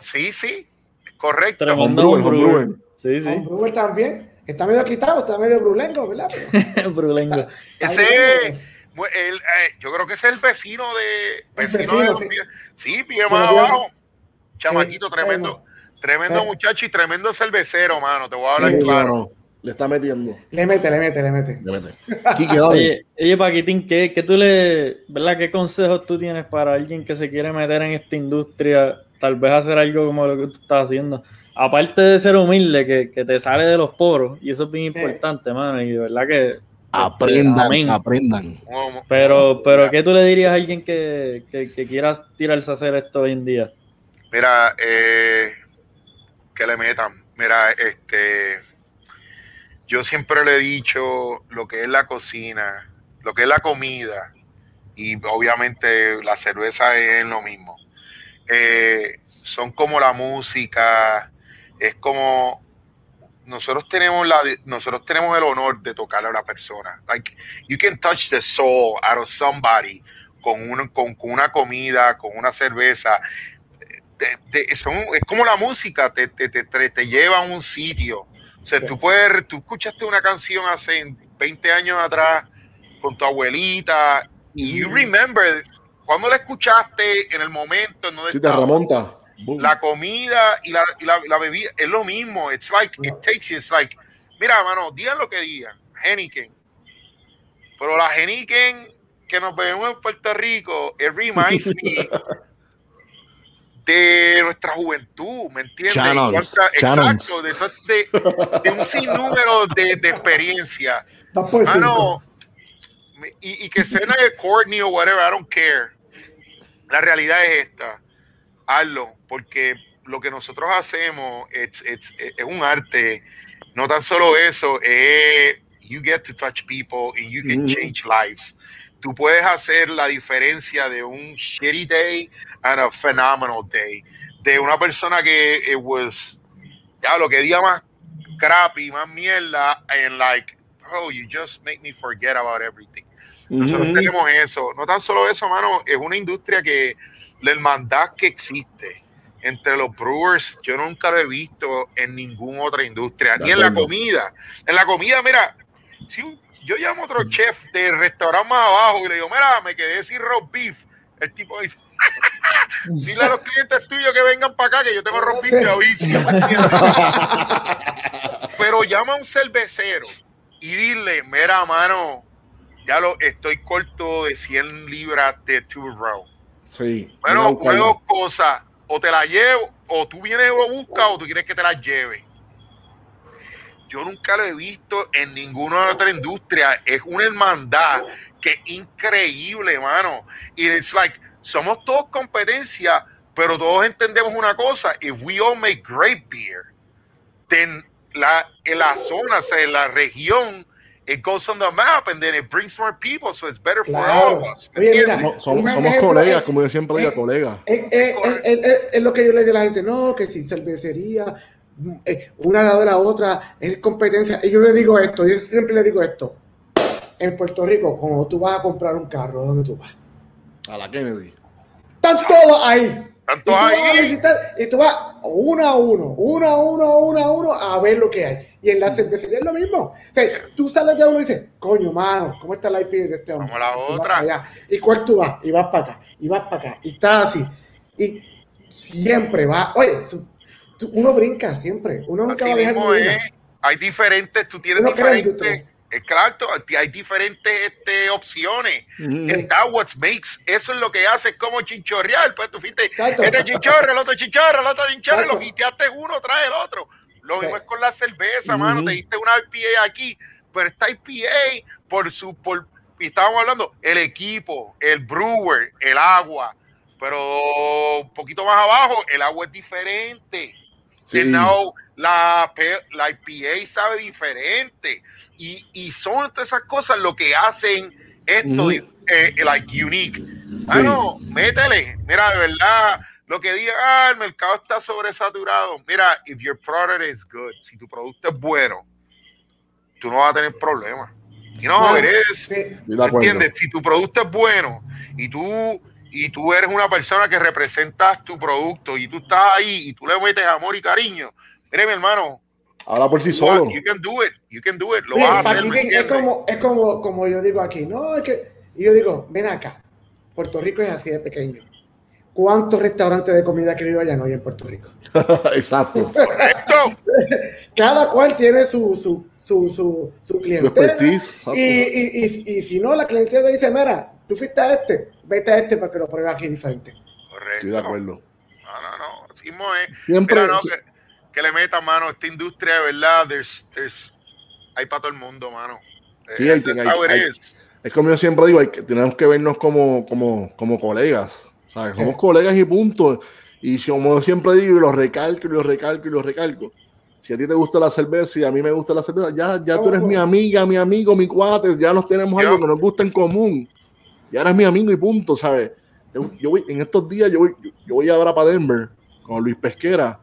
Sí, sí, es correcto. Brewer, Sí, sí. Brewer también. Está medio quitado, está medio brulengo, ¿verdad? *laughs* brulengo. ese, el, eh, yo creo que ese es el vecino de. Vecino, de sí. sí, bien más abajo. Chamaquito tremendo. Tremendo muchacho y tremendo cervecero, mano. Te voy a hablar claro. Le está metiendo. Le mete, le mete, le mete. Le mete. oye, oye, Paquitín, ¿qué, ¿qué, tú le, ¿verdad? ¿Qué consejos tú tienes para alguien que se quiere meter en esta industria? Tal vez hacer algo como lo que tú estás haciendo. Aparte de ser humilde, que, que te sale de los poros, y eso es bien importante, mano. Y de verdad que. Aprendan, aprendan. Pero, pero ¿qué tú le dirías a alguien que, que, que quieras tirarse a hacer esto hoy en día? Mira, eh, que le metan. Mira, este yo siempre le he dicho lo que es la cocina, lo que es la comida, y obviamente la cerveza es lo mismo. Eh, son como la música, es como nosotros tenemos la nosotros tenemos el honor de tocarle a la persona. Like you can touch the soul out of somebody con, un, con, una comida, con una cerveza. es como la música, te, te, te, te lleva a un sitio o sea, tú puedes, tú escuchaste una canción hace 20 años atrás con tu abuelita y you remember cuando la escuchaste en el momento en donde sí, te remonta. La comida y la, y la, bebida es lo mismo. It's like, it takes you, it's like, mira, mano, digan lo que digan, Heniken. Pero la Heniken que nos vemos en Puerto Rico, it reminds me *laughs* de nuestra juventud, ¿me entiendes? exacto, de, un sinnúmero de, de experiencia. Mano, y, y, que sea Courtney o whatever, I don't care. La realidad es esta, hazlo, porque lo que nosotros hacemos es, es, es un arte. No tan solo eso, es you get to touch people and you can change lives tú puedes hacer la diferencia de un shitty day and a phenomenal day. De una persona que it was, ya lo que día más crappy, más mierda, and like, bro, you just make me forget about everything. Nosotros tenemos eso. No tan solo eso, mano, es una industria que la hermandad que existe entre los brewers, yo nunca lo he visto en ninguna otra industria, ni en la comida. En la comida, mira, si un yo llamo a otro chef del restaurante más abajo y le digo, mira, me quedé sin roast beef. El tipo dice, *laughs* dile a los clientes tuyos que vengan para acá, que yo tengo roast beef de aviso. *laughs* Pero llama a un cervecero y dile, mira, mano, ya lo estoy corto de 100 libras de two row. Sí. Bueno, dos cosas, o te la llevo, o tú vienes y lo buscas, o tú quieres que te la lleve yo nunca lo he visto en ninguna otra industria. Es una hermandad que es increíble, mano. Y es like, somos todos competencia, pero todos entendemos una cosa. If we all make great beer, then la, en la zona, o sea, en la región, it goes on the map and then it brings more people, so it's better for all of us. somos, colegas, como yo siempre digo, colegas. Es lo que yo le digo a la gente, no, que si cervecería eh, una lado de la otra, es competencia. Y yo le digo esto, yo siempre le digo esto. En Puerto Rico, cuando tú vas a comprar un carro, ¿dónde tú vas? A la Kennedy. Están todos ahí. Están todos ahí. y tú vas uno a uno, uno a uno, uno a uno, a ver lo que hay. Y en la cervecería es lo mismo. O sea, tú sales de uno y dices, coño, mano, ¿cómo está la IP de este hombre? Como la otra. ¿Y cuál tú vas? Y vas para acá, y vas para acá, y estás así. Y siempre va, oye, uno brinca siempre. Uno nunca va a dejar Hay diferentes, tú tienes diferentes. Exacto, hay diferentes este, opciones. Está what makes, eso es lo que hace como chinchorrear. Pues tú fuiste, este chinchorro, el otro chinchorro, el otro chinchorro, lo quitaste uno, trae el otro. Lo mismo es con la cerveza, mano. Te diste una IPA aquí, pero esta IPA, por su, por, estábamos hablando, el equipo, el brewer, el agua, pero un poquito más abajo, el agua es diferente. Sí. La, la IPA sabe diferente. Y, y, son todas esas cosas lo que hacen esto, eh, like unique. Ah, no, métele. Mira, de verdad, lo que diga, ah, el mercado está sobresaturado. Mira, if your product is good, si tu producto es bueno, tú no vas a tener problemas. Y no, eres, ¿entiendes? Si tu producto es bueno y tú y tú eres una persona que representas tu producto y tú estás ahí y tú le metes amor y cariño, mire mi hermano, Ahora por sí solo. You can do it, you can do it, lo vas a hacer. Es como, es como, como yo digo aquí, no, es que yo digo, ven acá, Puerto Rico es así de pequeño. ¿Cuántos restaurantes de comida criolla no hay en Puerto Rico? *laughs* Exacto. *laughs* Cada cual tiene su, su, su, su, su clientela. Y, y, y, y, si no, la clientela dice, mira, tú fuiste a este, vete a este para que lo pruebes aquí diferente. Correcto. Estoy de acuerdo. No, no, no. Así es. Siempre. no, que, que, le metan mano esta industria, de verdad, there's, there's, hay para todo el mundo, mano. Sí, eh, es. es como yo siempre digo, hay que, tenemos que vernos como, como, como colegas. O somos colegas y punto. Y como siempre digo, y lo recalco y lo recalco y lo recalco. Si a ti te gusta la cerveza y a mí me gusta la cerveza, ya, ya tú eres mi amiga, mi amigo, mi cuate, ya nos tenemos algo que nos gusta en común y ahora es mi amigo y punto, ¿sabes? Yo voy, en estos días yo voy, yo voy ahora para Denver con Luis Pesquera.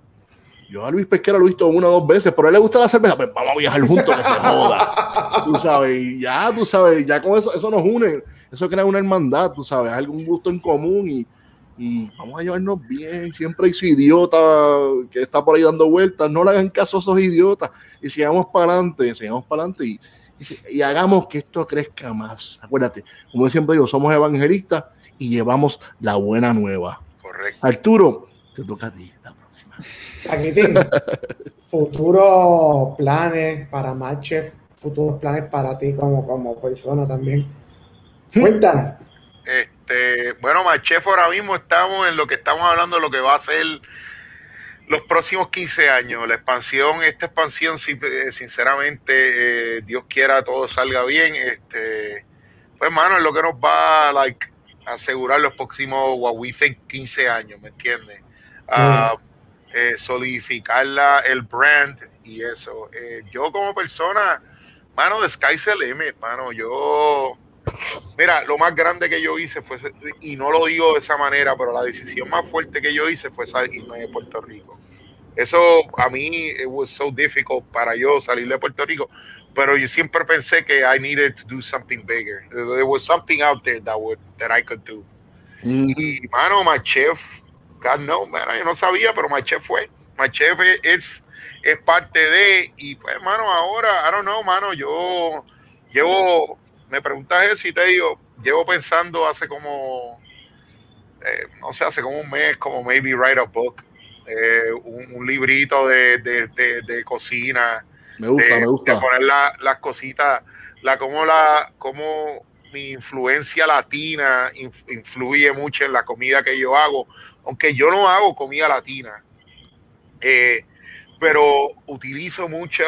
Yo a Luis Pesquera lo he visto una o dos veces, pero a él le gusta la cerveza, pues vamos a viajar juntos que se joda. Tú sabes, y ya, tú sabes, ya con eso, eso nos une, eso crea una hermandad, tú sabes, algún gusto en común y, y vamos a llevarnos bien. Siempre hay su idiota que está por ahí dando vueltas, no le hagan caso a esos idiotas y sigamos para adelante, sigamos para adelante y y hagamos que esto crezca más. Acuérdate, como siempre digo, somos evangelistas y llevamos la buena nueva. Correcto. Arturo, te toca a ti la próxima. *laughs* futuros planes para Matchef, futuros planes para ti como, como persona también. Cuéntanos. Este, bueno, Matchef ahora mismo estamos en lo que estamos hablando, lo que va a ser los próximos 15 años, la expansión, esta expansión, eh, sinceramente, eh, Dios quiera todo salga bien, este, pues, mano, es lo que nos va like, a asegurar los próximos, what we think, 15 años, ¿me entiendes? Uh, eh, solidificar la, el brand y eso. yo como persona, mano, de sky's the limit, mano, yo Mira, lo más grande que yo hice fue, y no lo digo de esa manera, pero la decisión más fuerte que yo hice fue salirme de Puerto Rico. Eso a mí, it was so difficult para yo salir de Puerto Rico, pero yo siempre pensé que I needed to do something bigger. There was something out there that, would, that I could do. Mm. Y, mano, my chef, God no, man, yo no sabía, pero my chef fue. My chef es, es parte de, y pues, mano, ahora, I don't know, mano, yo llevo me preguntas eso y te digo, llevo pensando hace como, eh, no sé, hace como un mes, como maybe write a book, eh, un, librito de, de, cocina. Me gusta, me gusta. De poner las cositas, la como la, como mi influencia latina influye mucho en la comida que yo hago, aunque yo no hago comida latina. Eh, pero utilizo muchas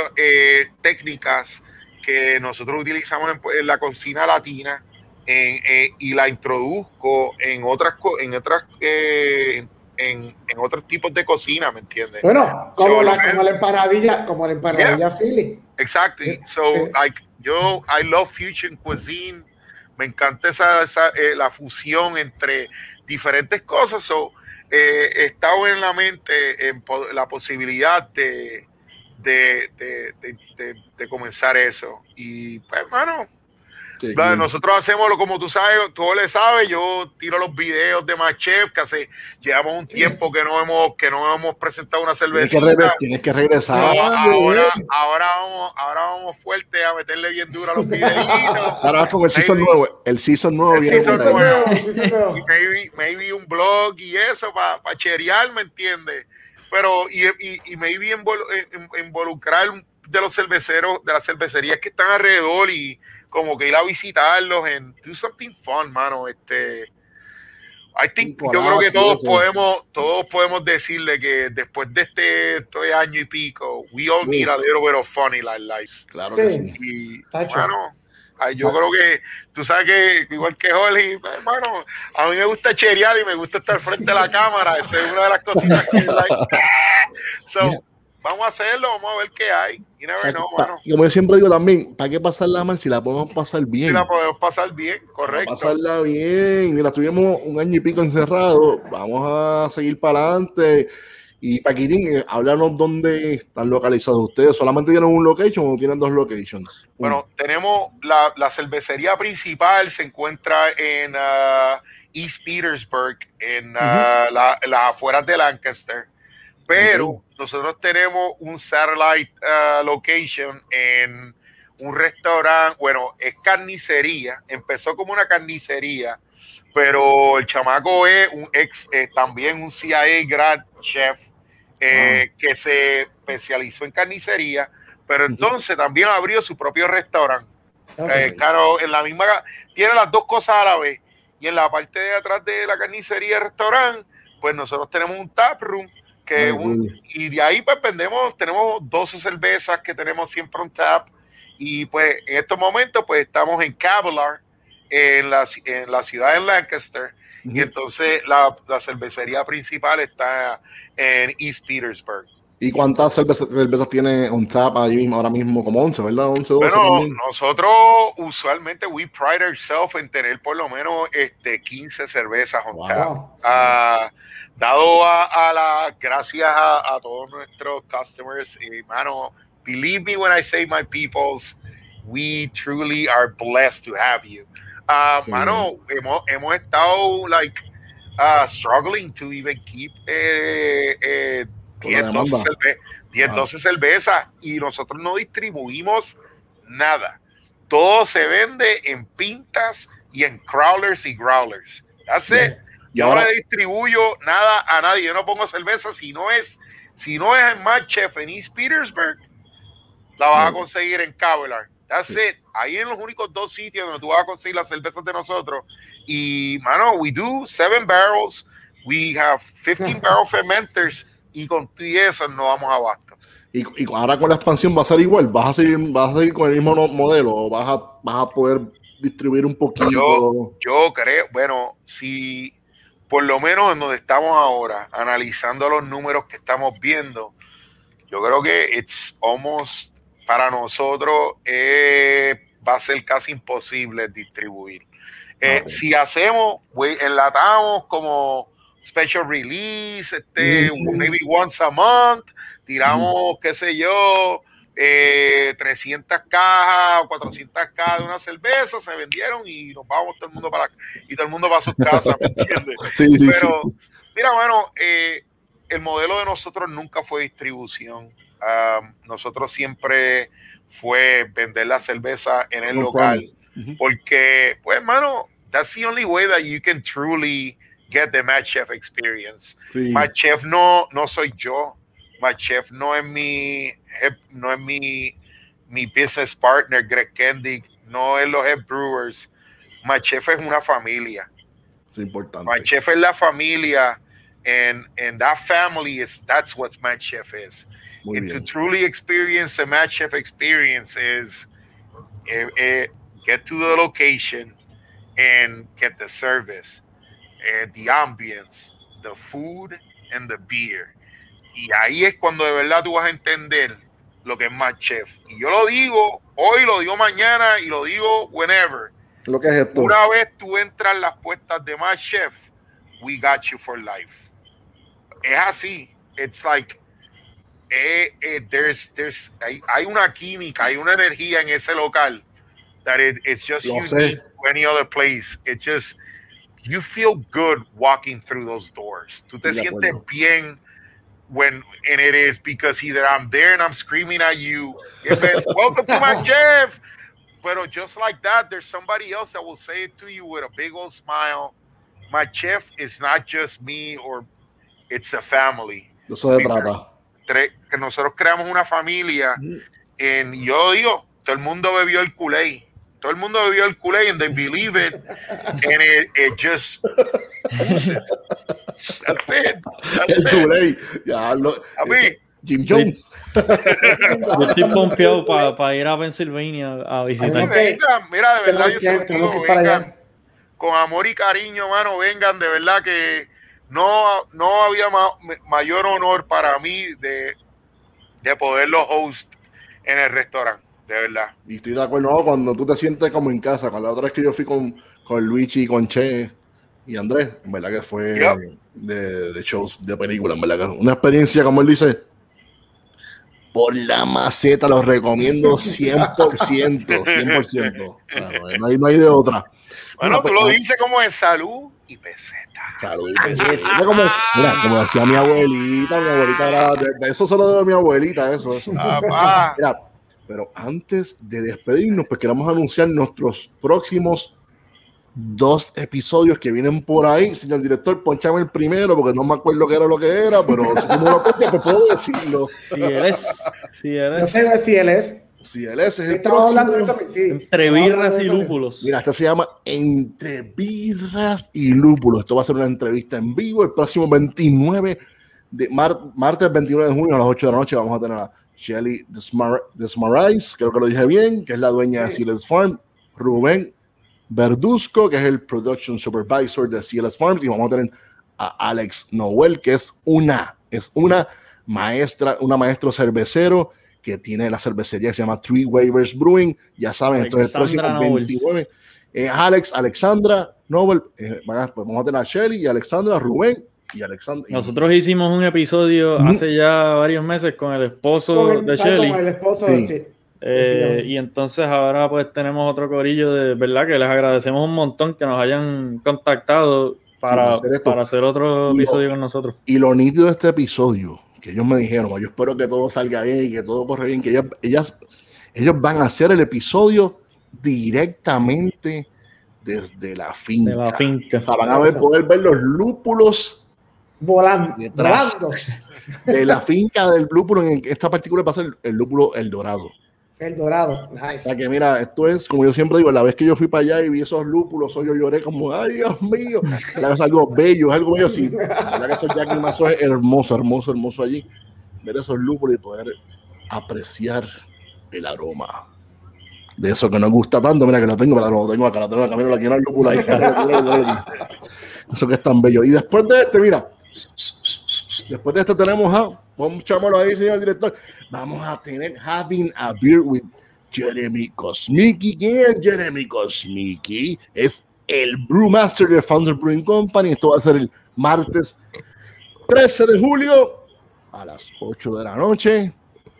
técnicas que nosotros utilizamos en, la cocina latina eh, y la introduzco en otras en otras eh, en, en, otros tipos de cocina, ¿me entiendes? Bueno, como, la, como la empanadilla, como la empanadilla Philly. Exacto. So, like, yo, I love fusion cuisine. Me encanta esa, esa eh, la fusión entre diferentes cosas. So, he estado en la mente en la posibilidad de, de, de, de, comenzar eso. Y pues, hermano, nosotros hacemos lo como tú sabes, tú le sabes, yo tiro los videos de Machef, que hace, llevamos un tiempo que no hemos, que no hemos presentado una cerveza. Tienes, que, regresar. ahora, ahora, vamos, ahora vamos fuerte a meterle bien duro a los videitos. *laughs* Ahora vas con el season nuevo, el season nuevo. El season nuevo. maybe, maybe un blog y eso para pa cherear, ¿me entiendes? pero y, y, y maybe eh, involucrar de los cerveceros, de las cervecerías que están alrededor y como que ir a visitarlos en do something fun, mano. Este, I think, yo creo que todos podemos, todos podemos decirle que después de este, este, año y pico, we all need a little bit of fun in our lives. Claro que sí. Y, bueno, yo creo que tú sabes que igual que Holly, hermano, a mí me gusta cherear y me gusta estar frente a la cámara. Esa es una de las cositas que like. *laughs* so, vamos a hacerlo, vamos a ver qué hay. Y never know. Como yo siempre digo también, ¿para qué pasarla mal si la podemos pasar bien? Si la podemos pasar bien, correcto. Pasarla bien. Mira, tuvimos un año y pico encerrado. Vamos a seguir para adelante. Y Paquitín, eh, háblanos dónde están localizados ustedes. ¿Solamente tienen un location o tienen dos locations? Bueno, tenemos la, la, cervecería principal, se encuentra en uh, East Petersburg, en uh, las afueras de Lancaster. Pero nosotros tenemos un satellite uh, location en un restaurante, bueno, es carnicería, empezó como una carnicería, pero el chamaco es un ex, eh, también un CIA grad chef eh, que se especializó en carnicería, pero entonces también abrió su propio restaurante. Eh, claro, en la misma, tiene las dos cosas a la vez. Y en la parte de atrás de la carnicería restaurante, pues nosotros tenemos un tap room que y de ahí pues vendemos, tenemos 12 cervezas que tenemos siempre un tap y pues en estos momentos pues estamos en Cavalar en la, en la ciudad de Lancaster y entonces la, cervecería principal está en East Petersburg. ¿Y cuántas cervezas, tiene un tap ahí ahora mismo? Como 11, ¿verdad? 11, 12. Bueno, nosotros usualmente we pride ourselves en tener por lo menos este, 15 cervezas on tap. Ah, dado a, la gracias a, todos nuestros customers, hermano, believe me when I say my peoples, we truly are blessed to have you. Uh, mano, hemos, hemos estado like uh, struggling to even keep eh, eh, 10, 12, cerve 10 12 cervezas y nosotros no distribuimos nada. Todo se vende en pintas y en crawlers y growlers. Hace, Yo ahora, no le distribuyo nada a nadie. Yo no pongo cerveza si no es, si no es en Mad Chef en East Petersburg, la vas a conseguir en Cavelar. That's it. Ahí en los únicos dos sitios donde tú vas a conseguir las cervezas de nosotros. Y, mano, we do seven barrels. We have 15 *laughs* barrel fermenters. Y con eso no vamos a basta. Y, y, ahora con la expansión va a ser igual. ¿Vas a seguir, vas a seguir con el mismo modelo o vas a, vas a poder distribuir un poquito? Yo, yo creo, bueno, si por lo menos en donde estamos ahora, analizando los números que estamos viendo, yo creo que it's almost para nosotros eh, va a ser casi imposible distribuir. Eh, si hacemos, enlatamos como special release, este, maybe once a month, tiramos, qué sé yo, 300 eh, cajas o 400 cajas de una cerveza, se vendieron y nos vamos todo el mundo para y todo el mundo va a sus casas, ¿me entiendes? *laughs* Pero, mira, bueno, el modelo de nosotros nunca fue distribución nosotros siempre fue vender la cerveza en el local. Porque, pues, hermano, that's the only way that you can truly get the Mad Chef experience. Sí. Chef no, no soy yo. Mad Chef no es mi, no es mi, mi business partner, Greg Kendick, no es los head brewers. Mad Chef es una familia. Es importante. Mad Chef es la familia. And, and that family is, that's what Mad Chef is. Muy and bien. to truly experience a Mad Chef experience is uh, uh, get to the location and get the service, uh, the ambience, the food and the beer. Y ahí es cuando de verdad tú vas a entender lo que es Mad Chef. Y yo lo digo hoy, lo digo mañana y lo digo whenever. Lo que es esto. Una vez tú entras en las puertas de Mad Chef, we got you for life. Es así. It's like eh, eh, there's, there's, hay, hay, una química, hay una energía en ese local that it, it's just Lo unique to any other place. It just, you feel good walking through those doors. Tú te sientes bien when, and it is because either I'm there and I'm screaming at you, welcome to my Jeff. But just like that, there's somebody else that will say it to you with a big old smile. My chef is not just me or it's a family. Eso se trata que nosotros creamos una familia. En, yo digo, todo el mundo bebió el Kool-Aid. Todo el mundo bebió el Kool-Aid and they believe it. And it, it just That's it. That's. Ya, a mí, Jim Jones. Yo estoy pompeado para ir a Pennsylvania a visitar. Mira, de verdad, yo se vengan, con amor y cariño, mano, vengan, de verdad que no, no había mayor honor para mí de, de poderlo host en el restaurante, de verdad. Y estoy de acuerdo, cuando tú te sientes como en casa, con la otra vez que yo fui con, con Luigi, con Che y Andrés, en verdad que fue de, de, shows, de películas, en verdad que una experiencia, como él dice, por la maceta, lo recomiendo 100%, 100%. *laughs* no, hay, no hay de otra. Bueno, tú lo pues, dices como en salud y peseta. Salud y peseta. Como, mira, como decía mi abuelita, mi abuelita era, de, eso solo de mi abuelita, eso, eso. Mira, pero antes de despedirnos, pues queremos anunciar nuestros próximos dos episodios que vienen por ahí. Señor director, ponchame el primero porque no me acuerdo qué era lo que era, pero si tú me lo ponchas, pues puedo decirlo. Si él es. Si él es. No sé si él es. Si él es, es el Estamos hablando de eso. Sí. Entre birras y lúpulos. Mira, esta se llama Entre birras y lúpulos. Esto va a ser una entrevista en vivo el próximo 29 de martes 29 de junio a las 8 de la noche. Vamos a tener a Shelly Desmarais, creo que lo dije bien, que es la dueña de Silas Farm, Rubén Verduzco, que es el Production Supervisor de CLS Farms, y vamos a tener a Alex Noel, que es una, es una maestra, una maestro cervecero que tiene la cervecería que se llama Three Waivers Brewing. Ya saben, esto es el próximo 29. Eh, Alex, Alexandra, Nobel, eh, pues vamos a tener a Shelly y Alexandra, Rubén y Alexandra. Nosotros hicimos un episodio hace ya varios meses con el esposo de Shelly. Con el esposo de sí. Eh, y entonces ahora pues tenemos otro corillo de verdad que les agradecemos un montón que nos hayan contactado para, hacer, para hacer otro episodio con nosotros. Y lo nítido de este episodio, que ellos me dijeron, yo espero que todo salga bien y que todo corre bien, que ellas, ellas, ellos van a hacer el episodio directamente desde la finca. De la finca. Para van a poder ver los lúpulos volando, volando. De la finca del lúpulo, en esta particular va a ser el lúpulo El Dorado. El dorado, nice. O sea que mira, esto es, como yo siempre digo, la vez que yo fui para allá y vi esos lúpulos, yo lloré como, ay Dios mío, *laughs* es algo bello, es algo bello, sí. *laughs* La verdad que eso Jack Mazo es hermoso, hermoso, hermoso allí. Ver esos lúpulos y poder apreciar el aroma de eso que nos gusta tanto. Mira que lo tengo, pero lo tengo acá, lo tengo acá, mira, la quiero el lúpulo ahí. *laughs* Eso que es tan bello. Y después de este, mira, después de este tenemos a Ponchámoslo ahí, señor director. Vamos a tener Having a Beer with Jeremy Kosmicki. ¿Quién es Jeremy Kosmicki? Es el Brewmaster de Founder Brewing Company. Esto va a ser el martes 13 de julio a las 8 de la noche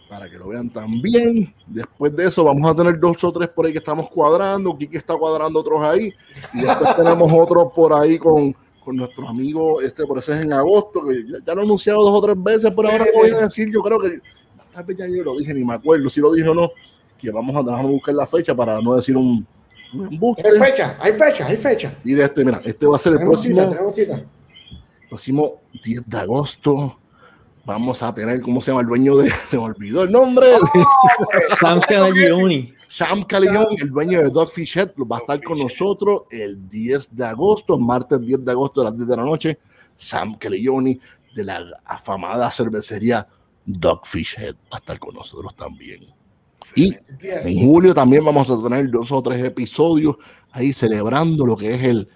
para que lo vean también. Después de eso, vamos a tener dos o tres por ahí que estamos cuadrando. Kiki está cuadrando otros ahí. Y después *laughs* tenemos otros por ahí con con nuestro amigo, este, por eso es en agosto, que ya, lo he anunciado dos o tres veces, pero ahora voy a decir, yo creo que, tal vez ya yo lo dije, ni me acuerdo si lo dije o no, que vamos a, vamos a buscar la fecha para no decir un, embuste. Hay fecha, hay fecha, hay fecha. Y de este, mira, este va a ser el próximo, próximo 10 de agosto vamos a tener, ¿cómo se llama? El dueño de, se me olvidó el nombre. *laughs* Sam Caligioni. Sam Caligioni, el dueño de Dogfish Head, va a estar con nosotros el 10 de agosto, martes 10 de agosto a las 10 de la noche. Sam Caligioni de la afamada cervecería Dogfish Head va a estar con nosotros también. Y en julio también vamos a tener dos o tres episodios ahí celebrando lo que es el,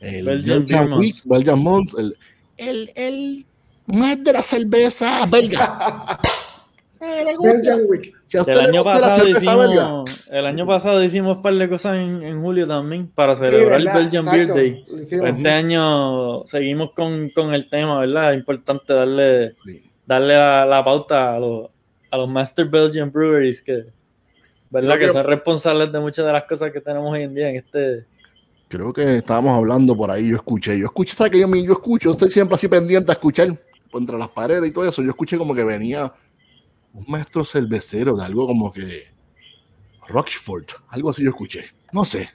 el Belgian, Week, Belgian Month, el, el, el más de la cerveza belga. *laughs* el, año pasado hicimos, el año pasado hicimos un par de cosas en, julio también para celebrar el Belgian Beer Day. Este año seguimos con, con, el tema, ¿verdad? Es importante darle, darle la, pauta a los, a los Master Belgian Breweries que, ¿verdad? Que, son responsables de muchas de las cosas que tenemos hoy en día en este, creo que estábamos hablando por ahí, yo escuché, yo escuché, ¿sabes que yo, yo escucho? estoy siempre así pendiente a escuchar contra las paredes y todo eso, yo escuché como que venía un maestro cervecero de algo como que Rockford, algo así yo escuché, no sé.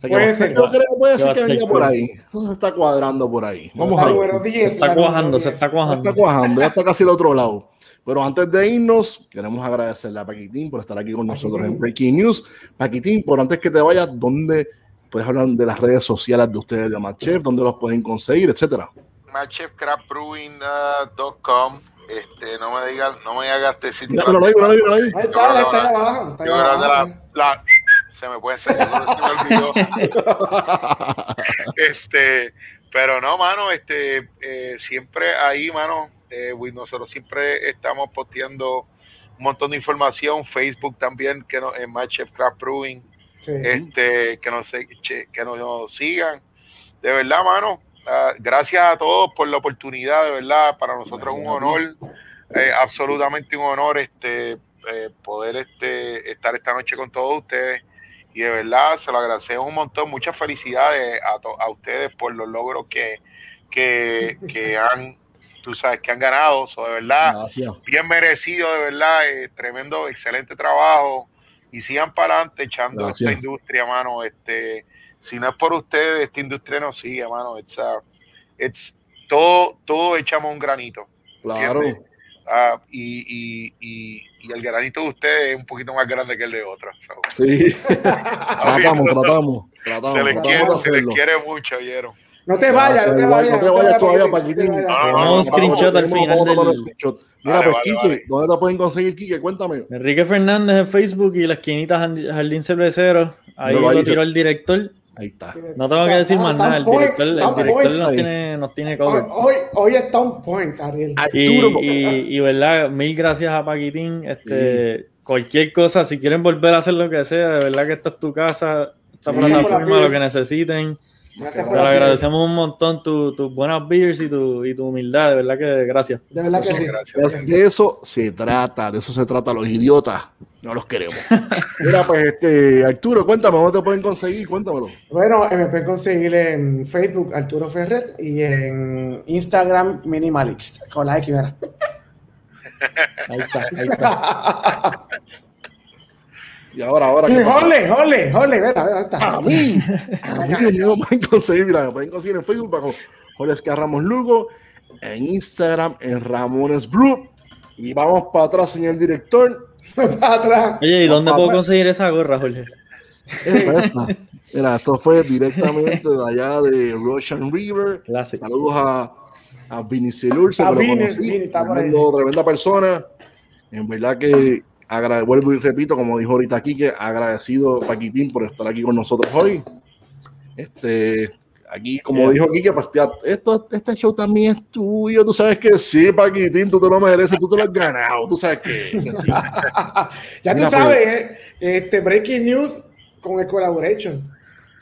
puede ser, yo creo, puede ser que venga por ahí. se está cuadrando por ahí. Vamos a ver. Se está cuajando, se está cuajando. Se está cuajando, ya está casi al otro lado. Pero antes de irnos, queremos agradecerle a Paquitín por estar aquí con nosotros en Breaking News. Paquitín, por antes que te vayas, ¿dónde puedes hablar de las redes sociales de ustedes de Matchef, dónde los pueden conseguir, etcétera? matchefcraftbrewing.com este, no me digas, no me hagas decir. No, no, no, no, ahí está, está ahí abajo. Está ahí abajo. La, se me puede ser, *laughs* este, pero no, mano, este, eh, siempre ahí, mano, eh, nosotros siempre estamos posteando un montón de información, Facebook también, que no, en My Chef Craft Brewing, este, que nos, que nos sigan. De verdad, mano, uh, gracias a todos por la oportunidad, de verdad, para nosotros es un honor, eh, absolutamente un honor este, eh, poder este, estar esta noche con todos ustedes y de verdad se lo agradecemos un montón. Muchas felicidades a, a ustedes por los logros que, que, que, han, tú sabes, que han ganado. So, de verdad, bien merecido, de verdad, eh, tremendo, excelente trabajo. Y sigan para adelante echando esta industria, mano. Este, si no es por ustedes, esta industria no sigue, mano. It's, uh, it's, todo, todo echamos un granito. Claro. Ah, y, y, y, el granito de ustedes es un poquito más grande que el de otros. Sí, *laughs* tratamos, *laughs* tratamos, tratamos, Se les, quiere, se les quiere mucho, ¿oyeron? No te vayas, no te vayas. No te vayas todavía, Paquitín. No, un screenshot al final. Mira, pues, Kike, ¿dónde te pueden conseguir, Kike? Cuéntame. Enrique Fernández en Facebook y la esquinita Jardín Cervecero. Ahí lo tiró el director. Ahí está. No tengo que decir más nada. El director, el director nos, tiene, nos tiene cover. Hoy, hoy está un point, Ariel. Y, y, verdad, mil gracias a Paquitín. Este, Cualquier cosa, si quieren volver a hacer lo que sea, de verdad que esta es tu casa, esta plataforma, lo que necesiten. Te agradecemos un montón tus tu buenas beers y tu, y tu humildad, de verdad que gracias. De verdad que sí. Gracias. De eso se trata, de eso se trata los idiotas. No los queremos. *laughs* Mira, pues, este, Arturo, cuéntame, ¿dónde te pueden conseguir? Cuéntamelo. Bueno, me pueden conseguir en Facebook, Arturo Ferrer, y en Instagram, Minimalist, con la X, ¿verdad? Ahí está, ahí está. *laughs* Y ahora, ahora. Y jole, jole, jole, ver, a ver, está. A mí, a mí me pueden conseguir, mira, me pueden conseguir en Facebook bajo Jorge Ramos Lugo, en Instagram en Ramones Blue. Y vamos para atrás, señor director. *laughs* para atrás. Oye, ¿y dónde puedo conseguir esa gorra, Jorge? *laughs* Mira, esto fue directamente de allá de Russian River. Clásico. Saludos a, a Vinicelur, se lo conocí, tremenda persona. En verdad que vuelvo y repito, como dijo ahorita aquí, que agradecido Paquitín por estar aquí con nosotros hoy. Este, aquí, como dijo Quique, pues esto, este show también es tuyo. Tú sabes que sí, Paquitín, tú te lo mereces, tú te lo has ganado. Tú sabes que, *laughs* ya tú sabes, eh, este Breaking News con el Collaboration.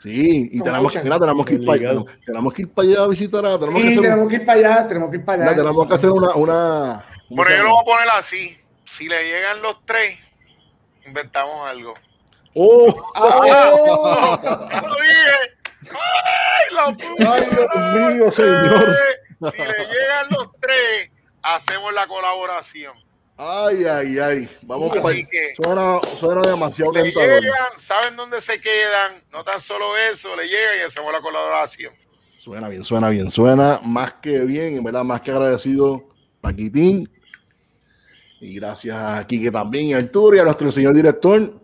Sí, y tenemos, mira, tenemos, que ir para allá, tenemos que ir para allá a visitar a, tenemos, que, tenemos que ir para allá, tenemos que ir para allá. tenemos que hacer una, una bueno, yo lo voy a poner así si le llegan los tres, inventamos algo. ¡Oh! ¡Oh! ¡Lo dije! ¡Ay, ¡Ay, Dios mío, señor! Si le llegan los tres, hacemos la colaboración. Ay, ay, ay. Vamos Así que suena, suena demasiado le llegan, saben dónde se quedan. No tan solo eso, le llegan y hacemos la colaboración. Suena bien, suena bien, suena más que bien, en verdad, más que agradecido, Paquitín, y gracias a Kike también a Arturo y a nuestro señor director.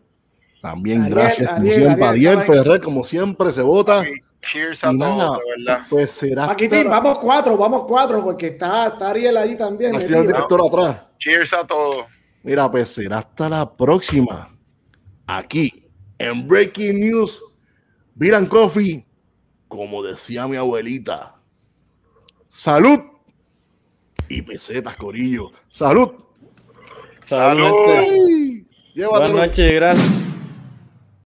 También gracias, como siempre, a Ariel Ferrer, como siempre, se vota. cheers a todos, verdad. Pues será. Aquí vamos cuatro, vamos cuatro, porque está, está Ariel ahí también. el director atrás. Cheers a todos. Mira, pues será hasta la próxima. Aquí, en Breaking News, Viran Coffee, como decía mi abuelita. Salud y pesetas, Corillo. Salud. Salud. Buenas noches, gracias.